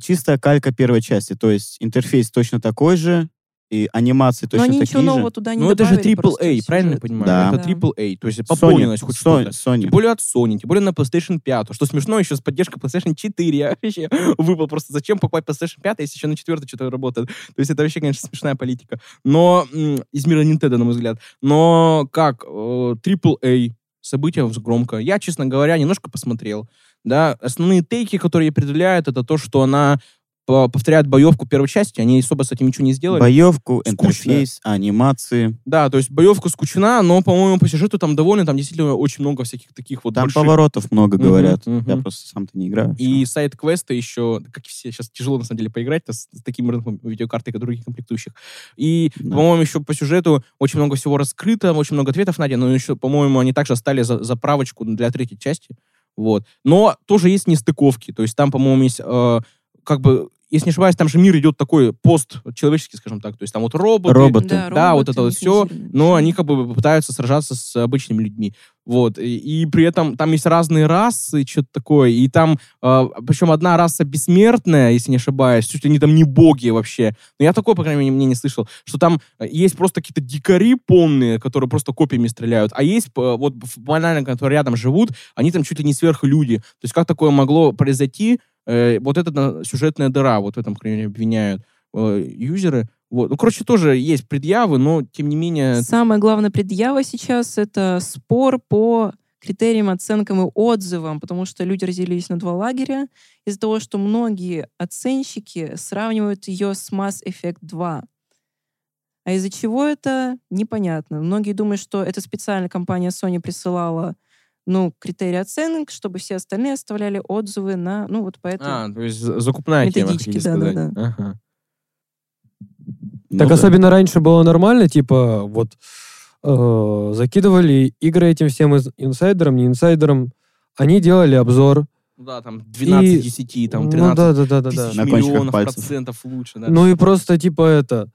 чистая калька первой части, то есть интерфейс точно такой же, и анимации точно Но они такие ничего же. нового туда не Ну, это же AAA, правильно я понимаю? Да. Это. AAA, то есть пополнилось хоть Sony, что-то. Sony. Тем более от Sony, тем более на PlayStation 5. Что смешно, еще с поддержкой PlayStation 4. Я вообще выпал просто. Зачем покупать PlayStation 5, если еще на 4 что-то работает? То есть это вообще, конечно, смешная политика. Но из мира Nintendo, на мой взгляд. Но как? э, AAA, события громко. Я, честно говоря, немножко посмотрел. Да, основные тейки, которые определяют, это то, что она по- повторяет боевку первой части. Они особо с этим ничего не сделали. Боевку, Скучно. интерфейс, анимации. Да, то есть боевка скучна, но, по-моему, по сюжету там довольно, там действительно очень много всяких таких вот Там больших. поворотов много говорят. мгм. Я просто сам-то не играю. И сайт-квесты еще, как и все, сейчас тяжело на самом деле поиграть с, с таким рынком видеокарты, как других комплектующих. И, Да. по-моему, еще по сюжету очень много всего раскрыто, очень много ответов найдено, но еще, по-моему, они также оставили за, заправочку для третьей части. Вот. Но тоже есть нестыковки. То есть там, по-моему, есть э, как бы если не ошибаюсь, там же мир идет такой пост-человеческий, скажем так. То есть там вот роботы, Роботы. Да, Да, вот роботы это вот все, но они как бы пытаются сражаться с обычными людьми. Вот. И, и при этом там есть разные расы, что-то такое. И там, э, причем одна раса бессмертная, если не ошибаюсь, чуть ли они там не боги вообще. Но я такое, по крайней мере, мне не слышал, что там э, есть просто какие-то дикари полные, которые просто копьями стреляют, а есть э, вот банально, которые рядом живут, они там чуть ли не сверхлюди. То есть как такое могло произойти? Э, вот это на- сюжетная дыра, вот в этом, обвиняют э, юзеры. Вот. Ну, короче, тоже есть предъявы, но, тем не менее... Самая главная предъява сейчас — это спор по критериям, оценкам и отзывам, потому что люди разделились на два лагеря из-за того, что многие оценщики сравнивают ее с Mass Effect 2. А из-за чего это, непонятно. Многие думают, что это специально компания Sony присылала ну, критерии оценок, чтобы все остальные оставляли отзывы на, ну, вот по этой... А, то есть за- закупная тема, хотите да, да, сказать. да. Ага. Ну так да. особенно раньше было нормально, типа, вот э, закидывали игры этим всем из- инсайдерам, не инсайдерам. Они делали обзор. Ну да, там 12 И- 10, там ну 13 да, да, да, да, да. кончиках миллионов пальцев. процентов лучше, да. Ну и просто типа это.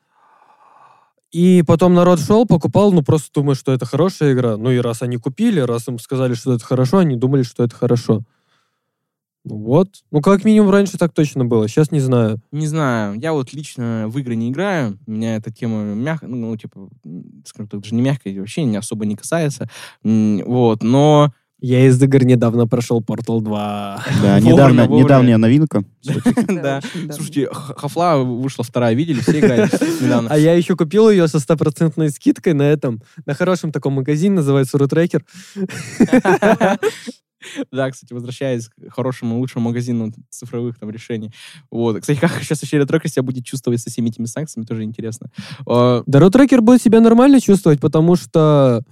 И потом народ шел, покупал, ну просто думая, что это хорошая игра. Ну и раз они купили, раз им сказали, что это хорошо, они думали, что это хорошо. Ну вот. Ну как минимум раньше так точно было, сейчас не знаю. Не знаю, я вот лично в игры не играю, меня эта тема мягко, ну, типа, скажем так, даже не мягкая, вообще не особо не касается, вот, но Я из игр недавно прошел Portal 2. Да, недавно, недавняя новинка. да, слушайте, Хафла вышла вторая, видели, все играли недавно. А я еще купил ее со стопроцентной скидкой на этом, на хорошем таком магазине, называется Рутрекер. Да, кстати, возвращаясь к хорошему, лучшему магазину цифровых там решений. Вот. Кстати, как сейчас еще ретрокер себя будет чувствовать со всеми этими санкциями, тоже интересно. А, Да Рутрекер будет себя нормально чувствовать, потому что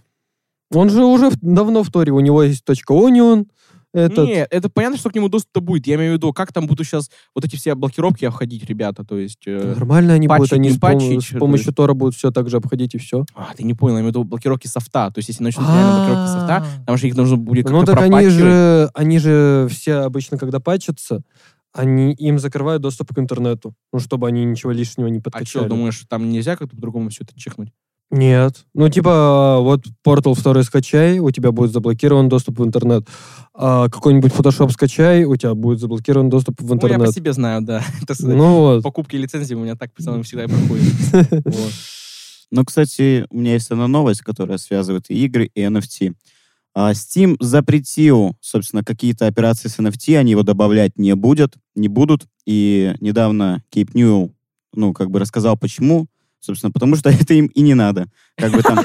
он же уже давно в Торе, у него есть .onion, этот... Нет, это понятно, что к нему доступ будет. Я имею в виду, как там будут сейчас вот эти все блокировки обходить ребята, то есть... э, Нормально они патчить, будут, они с, патчить, с то помощью есть- Тора будут все так же обходить и все. А, ты не понял, я имею в виду блокировки софта. То есть, если начнут реально блокировки софта, там же их нужно будет Ну как-то так они же, они же все обычно, когда патчатся, они им закрывают доступ к интернету, ну, чтобы они ничего лишнего не А подкачали. что, думаешь, там нельзя как-то по-другому все это чекнуть? Нет. Ну, типа, вот Portal 2 скачай, у тебя будет заблокирован доступ в интернет. А какой-нибудь Photoshop скачай, у тебя будет заблокирован доступ в Ну, я по интернет. себе знаю, да. Ну вот. Покупки лицензии у меня так пацаны всегда и проходят. Ну, кстати, у меня есть одна новость, которая связывает и игры, и NFT. А, Steam запретил, собственно, какие-то операции с NFT, они его добавлять не будут, не будут. И недавно Кейп Ньюэлл, ну, как бы рассказал, почему. Собственно, потому что это им и не надо. Как бы там,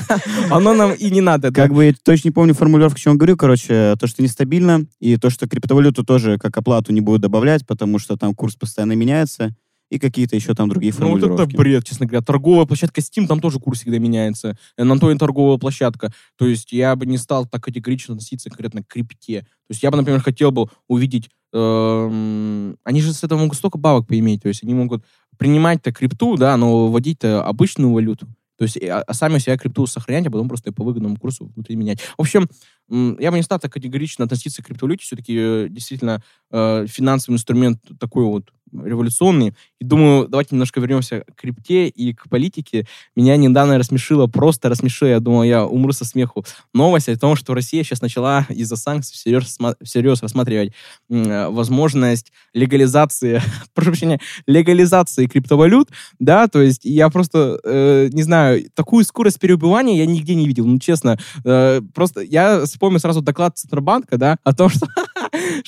Оно нам и не надо. как бы, я точно не помню формулировку, что он говорил, короче, то, что нестабильно, и то, что криптовалюту тоже как оплату не будут добавлять, потому что там курс постоянно меняется, и какие-то еще там другие Ну, вот формулировки. это бред, честно говоря. Торговая площадка Steam, там тоже курс всегда меняется. Э, На то и торговая площадка. То есть я бы не стал так категорично относиться конкретно к крипте. То есть я бы, например, хотел бы увидеть... эм, они же с этого могут столько бабок поиметь. То есть они могут принимать-то крипту, да, но вводить-то обычную валюту. То есть, а, а сами себя крипту сохранять, а потом просто по выгодному курсу внутри менять. В общем, я бы не стал так категорично относиться к криптовалюте. Все-таки, э, действительно, э, финансовый инструмент такой вот революционный. И думаю, давайте немножко вернемся к крипте и к политике. Меня недавно рассмешило, просто рассмешило, я думал, я умру со смеху. Новость о том, что Россия сейчас начала из-за санкций всерьез, всерьез рассматривать э, возможность легализации, прошу прощения, легализации криптовалют, да, то есть я просто, э, не знаю, такую скорость переубывания я нигде не видел, ну, честно. Э, просто я вспомнил сразу доклад Центробанка, да, о том, что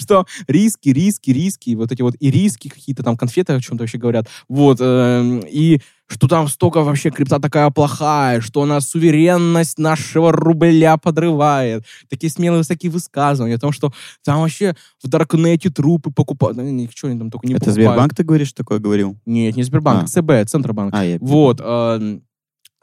что риски, риски, риски, вот эти вот и риски какие-то там конфеты о чем-то вообще говорят, вот, э, и что там столько вообще крипта такая плохая, что она суверенность нашего рубля подрывает. Такие смелые высокие высказывания о том, что там вообще в Даркнете трупы покупают. Ну, ничего они там только не Это покупают. Сбербанк ты говоришь такое говорил? Нет, не Сбербанк, а. ЦБ, Центробанк. А, я... Вот. Э,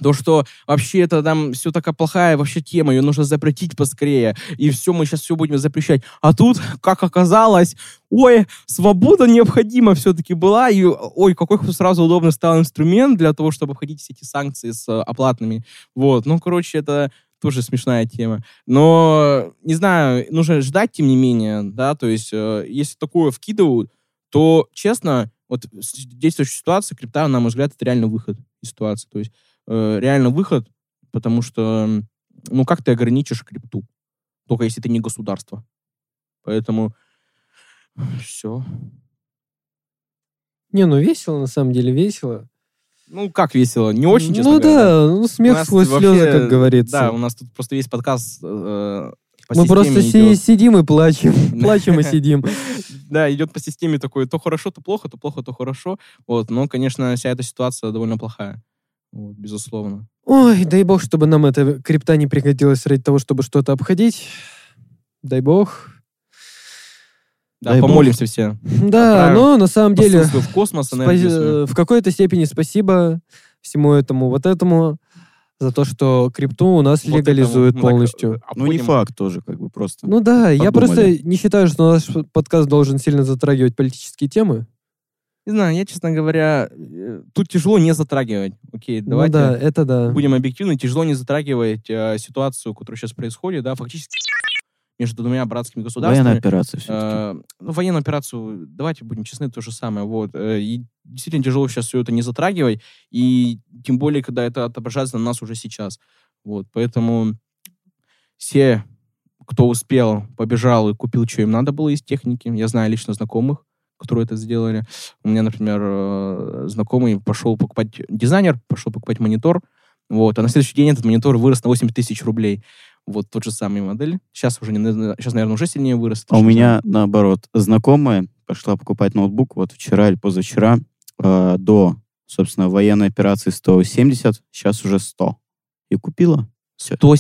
то, что вообще это там все такая плохая вообще тема, ее нужно запретить поскорее, и все, мы сейчас все будем запрещать. А тут, как оказалось, ой, свобода необходима все-таки была, и ой, какой сразу удобный стал инструмент для того, чтобы обходить все эти санкции с э, оплатными. Вот, ну, короче, это тоже смешная тема. Но, не знаю, нужно ждать, тем не менее, да, то есть, э, если такое вкидывают, то, честно, вот действующая ситуация, крипта, на мой взгляд, это реально выход из ситуации. То есть э, реально выход, потому что, ну, как ты ограничишь крипту? Только если ты не государство. Поэтому все. Не, ну весело, на самом деле, весело. Ну, как весело? Не очень, честно Ну говоря. да, ну смех сквозь вообще, слезы, как говорится. Да, у нас тут просто есть подкаст э, по Мы просто идет... сидим и плачем. Плачем и сидим. Да, идет по системе такой, то хорошо, то плохо, то плохо, то хорошо. Вот, но, конечно, вся эта ситуация довольно плохая. Вот, безусловно. Ой, дай бог, чтобы нам эта крипта не пригодилась ради того, чтобы что-то обходить. Дай бог. Да, дай помолимся бог. все. Да, но на самом деле... В космос, спа- В какой-то степени спасибо всему этому, вот этому, за то, что крипту у нас вот легализуют этому, полностью. Так, а ну, не факт тоже, как бы просто. Ну да, подумали. я просто не считаю, что наш подкаст должен сильно затрагивать политические темы. Не знаю, я, честно говоря, э, тут тяжело не затрагивать. Окей, ну давайте ну да, это да. будем объективны. Тяжело не затрагивать э, ситуацию, которая сейчас происходит, да, фактически между двумя братскими государствами. Военная операция все-таки. Э, ну, военную операцию, давайте будем честны, то же самое. Вот. Э, и действительно тяжело сейчас все это не затрагивать, и тем более, когда это отображается на нас уже сейчас. Вот. Поэтому все, кто успел, побежал и купил, что им надо было из техники. Я знаю лично знакомых, которые это сделали. У меня, например, э, знакомый пошел покупать, дизайнер пошел покупать монитор, вот, а на следующий день этот монитор вырос на 8 тысяч рублей. Вот тот же самый модель. Сейчас уже, не, сейчас, наверное, уже сильнее вырос. А у меня, наоборот, знакомая пошла покупать ноутбук вот вчера или позавчера э, до, собственно, военной операции 170, сейчас уже 100. И купила. Все. 100,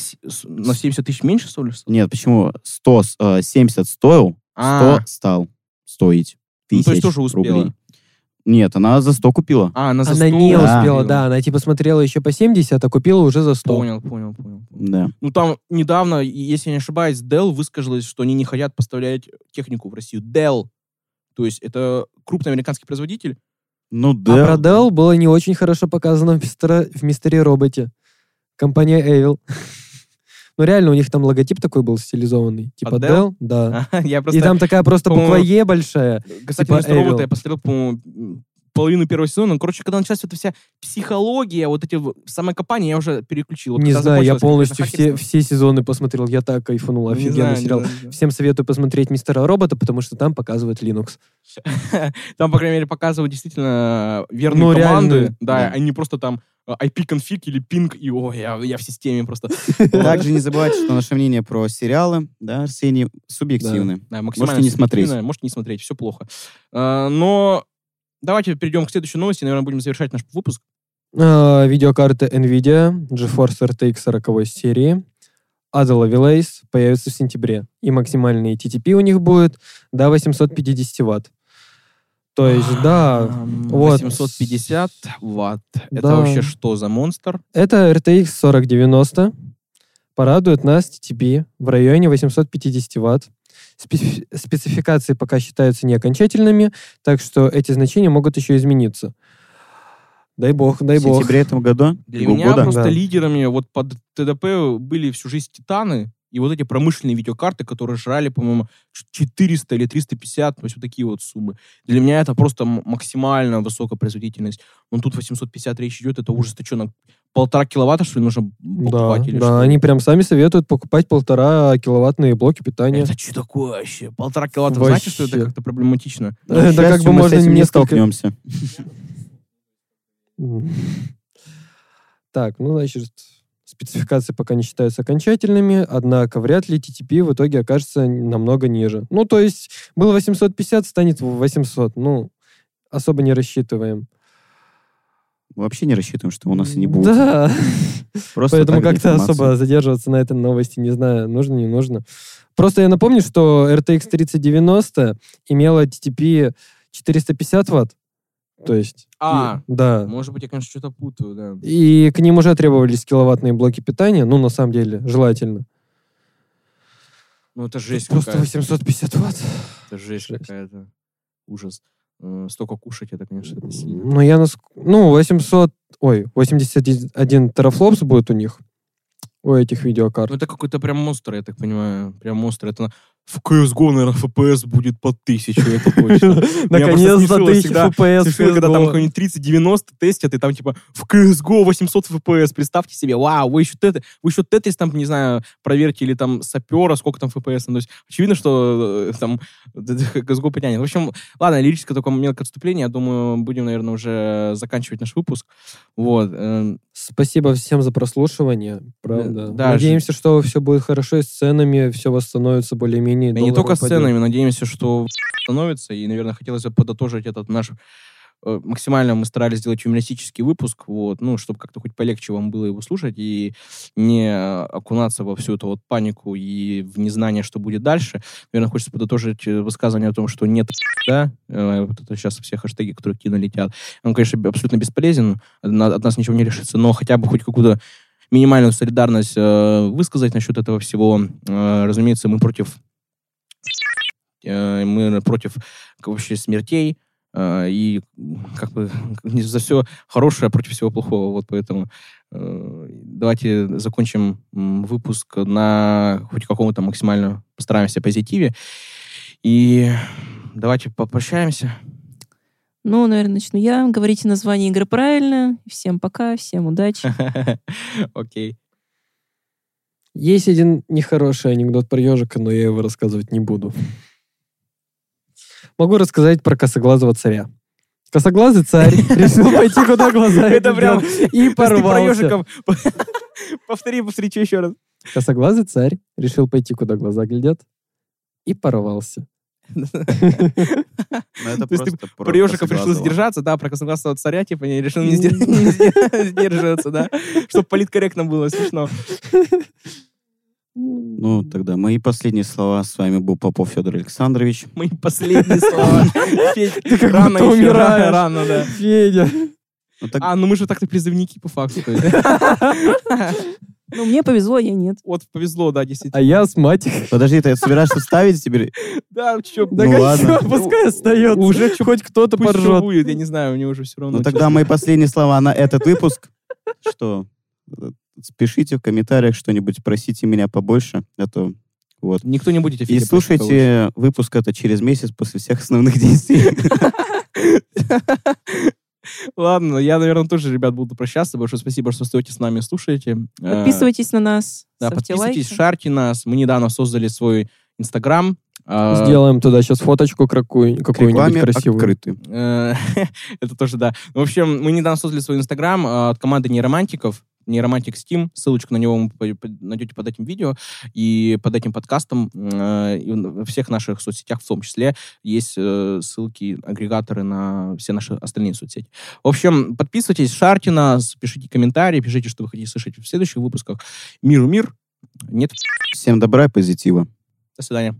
на 70 тысяч меньше, что ли? Нет, почему? 170 э, стоил, 100 а. стал стоить тысяч ну, то есть тоже успела. рублей. Нет, она за 100 купила. А, она за 100? Она не да. успела, да. Она типа смотрела еще по 70, а купила уже за 100. Понял, понял, понял. Да. Ну там недавно, если я не ошибаюсь, Dell высказалась, что они не хотят поставлять технику в Россию. Dell. То есть это крупный американский производитель. Ну, Dell. А про Dell было не очень хорошо показано в, мистера, в Мистере Роботе. Компания Evil. Ну, реально, у них там логотип такой был стилизованный. Типа Dell? Dell? Да. я просто, и там такая просто буква Е большая. Кстати, типа робота я посмотрел, по-моему, половину первого сезона. Ну, короче, когда началась эта вся психология, вот эти самое копание, я уже переключил. Вот не знаю, я полностью все, все сезоны посмотрел. Я так кайфанул. Офигенный знаю, сериал. Не знаю, Всем советую посмотреть «Мистера Робота», потому что там показывают Linux. Там, по крайней мере, показывают действительно верные ну, команды. Да, они просто там IP-конфиг или пинг, и о, я, я в системе просто. Также не забывайте, что наше мнение про сериалы, да, Арсений, субъективны. Да, максимально можете не смотреть. Можете не смотреть, все плохо. А, но давайте перейдем к следующей новости, наверное, будем завершать наш выпуск. Uh, видеокарта NVIDIA GeForce RTX 40 серии Ada Lovelace появится в сентябре. И максимальный TTP у них будет до 850 ватт. То есть, да, 850 вот. ватт. Да. Это вообще что за монстр? Это RTX 4090. Порадует нас TTP в районе 850 ватт. Спецификации пока считаются не окончательными, так что эти значения могут еще измениться. Дай бог, дай бог. В сентябре этого года? Для меня года? просто да. лидерами вот под ТДП были всю жизнь Титаны, и вот эти промышленные видеокарты, которые жрали, по-моему, 400 или 350, то есть вот такие вот суммы. Для меня это просто максимально высокая производительность. Но тут 850 речь идет, это что, на полтора киловатта, что ли, нужно покупать? Да, или да они прям сами советуют покупать полтора киловаттные блоки питания. Это что такое вообще? Полтора киловатта, вообще. знаете, что это как-то проблематично? Это как бы можно не столкнемся. Так, ну, значит, спецификации пока не считаются окончательными, однако вряд ли TTP в итоге окажется намного ниже. Ну, то есть было 850, станет 800. Ну, особо не рассчитываем. Вообще не рассчитываем, что у нас и не будет. Да. Просто Поэтому как-то особо задерживаться на этой новости, не знаю, нужно, не нужно. Просто я напомню, что RTX 3090 имела TTP 450 ватт, то есть... А, и, да. Может быть, я, конечно, что-то путаю, да. И к ним уже требовались киловаттные блоки питания, ну, на самом деле, желательно. Ну, это жесть Просто 850 ватт. Это жесть, жесть. какая-то. Ужас. Э, столько кушать, это, конечно, это сильно. Ну, я... Нас... Ну, 800... Ой, 81 терафлопс будет у них у этих видеокарт. Ну, это какой-то прям монстр, я так понимаю. Прям монстр. Это в CSGO, наверное, FPS будет по тысячу, это точно. Наконец-то тысячу FPS. Когда там какой-нибудь 30-90 тестят, и там типа в CSGO 800 FPS. Представьте себе, вау, вы еще Тетрис, вы еще Тетрис там, не знаю, проверьте, или там сапера, сколько там FPS. Ну, то есть очевидно, что э, там CSGO потянет. В общем, ладно, лирическое такое мелкое отступление. Я думаю, будем, наверное, уже заканчивать наш выпуск. Вот. Эм. Спасибо всем за прослушивание, правда. Да, Надеемся, что все будет хорошо и с ценами, все восстановится более-менее менее да не только с ценами, надеемся, что становится. И, наверное, хотелось бы подытожить этот наш э, максимально мы старались сделать юмористический выпуск, вот, ну, чтобы как-то хоть полегче вам было его слушать и не окунаться во всю эту вот панику и в незнание, что будет дальше. Наверное, хочется подытожить э, высказывание о том, что нет, да, э, вот это сейчас все хэштеги, которые кино летят. Он, конечно, абсолютно бесполезен, от нас ничего не решится, но хотя бы хоть какую-то минимальную солидарность э, высказать насчет этого всего. Э, разумеется, мы против мы против вообще смертей, э, и как бы за все хорошее против всего плохого. Вот поэтому э, давайте закончим выпуск на хоть каком-то максимально постараемся позитиве. И давайте попрощаемся. Ну, наверное, начну я. Говорите название игры правильно. Всем пока, всем удачи. Окей. Есть один нехороший анекдот про ежика, но я его рассказывать не буду. Могу рассказать про косоглазого царя. Косоглазый царь решил пойти, куда глаза Это прям... И порвался. Повтори, что еще раз. Косоглазый царь решил пойти, куда глаза глядят, и порвался. Ну, То есть ты про ежиков решил сдержаться, да, про косоглазого царя, типа, не решил не сдерживаться, да, чтобы политкорректно было, смешно. Ну, тогда мои последние слова. С вами был Попов Федор Александрович. Мои последние слова. Ты как рано умираешь. Рано, да. Федя. Ну, а, ну мы же так-то призывники по факту. Ну, мне повезло, я нет. Вот, повезло, да, действительно. А я с мать. Подожди, ты собираешься ставить теперь? Да, что? Да ну, ладно. пускай остается. Уже хоть кто-то поржет. будет, я не знаю, у него уже все равно. Ну, тогда мои последние слова на этот выпуск. Что? Пишите в комментариях что-нибудь, просите меня побольше, а то вот. Никто не будет И слушайте выпуск это через месяц после всех основных действий. Ладно, я, наверное, тоже, ребят, буду прощаться. Большое спасибо, что стоите с нами, слушаете. Подписывайтесь на нас. Да, подписывайтесь, шарьте нас. Мы недавно создали свой Инстаграм. А, Сделаем туда сейчас фоточку какую, какую-нибудь красивую. Открытую. Это тоже, да. В общем, мы недавно создали свой Инстаграм а, от команды нейромантиков нейромантик Steam, ссылочку на него вы найдете под этим видео, и под этим подкастом э, и во всех наших соцсетях в том числе есть э, ссылки, агрегаторы на все наши остальные соцсети. В общем, подписывайтесь, шарьте нас, пишите комментарии, пишите, что вы хотите слышать в следующих выпусках. Миру мир. Нет. Всем добра и позитива. До свидания.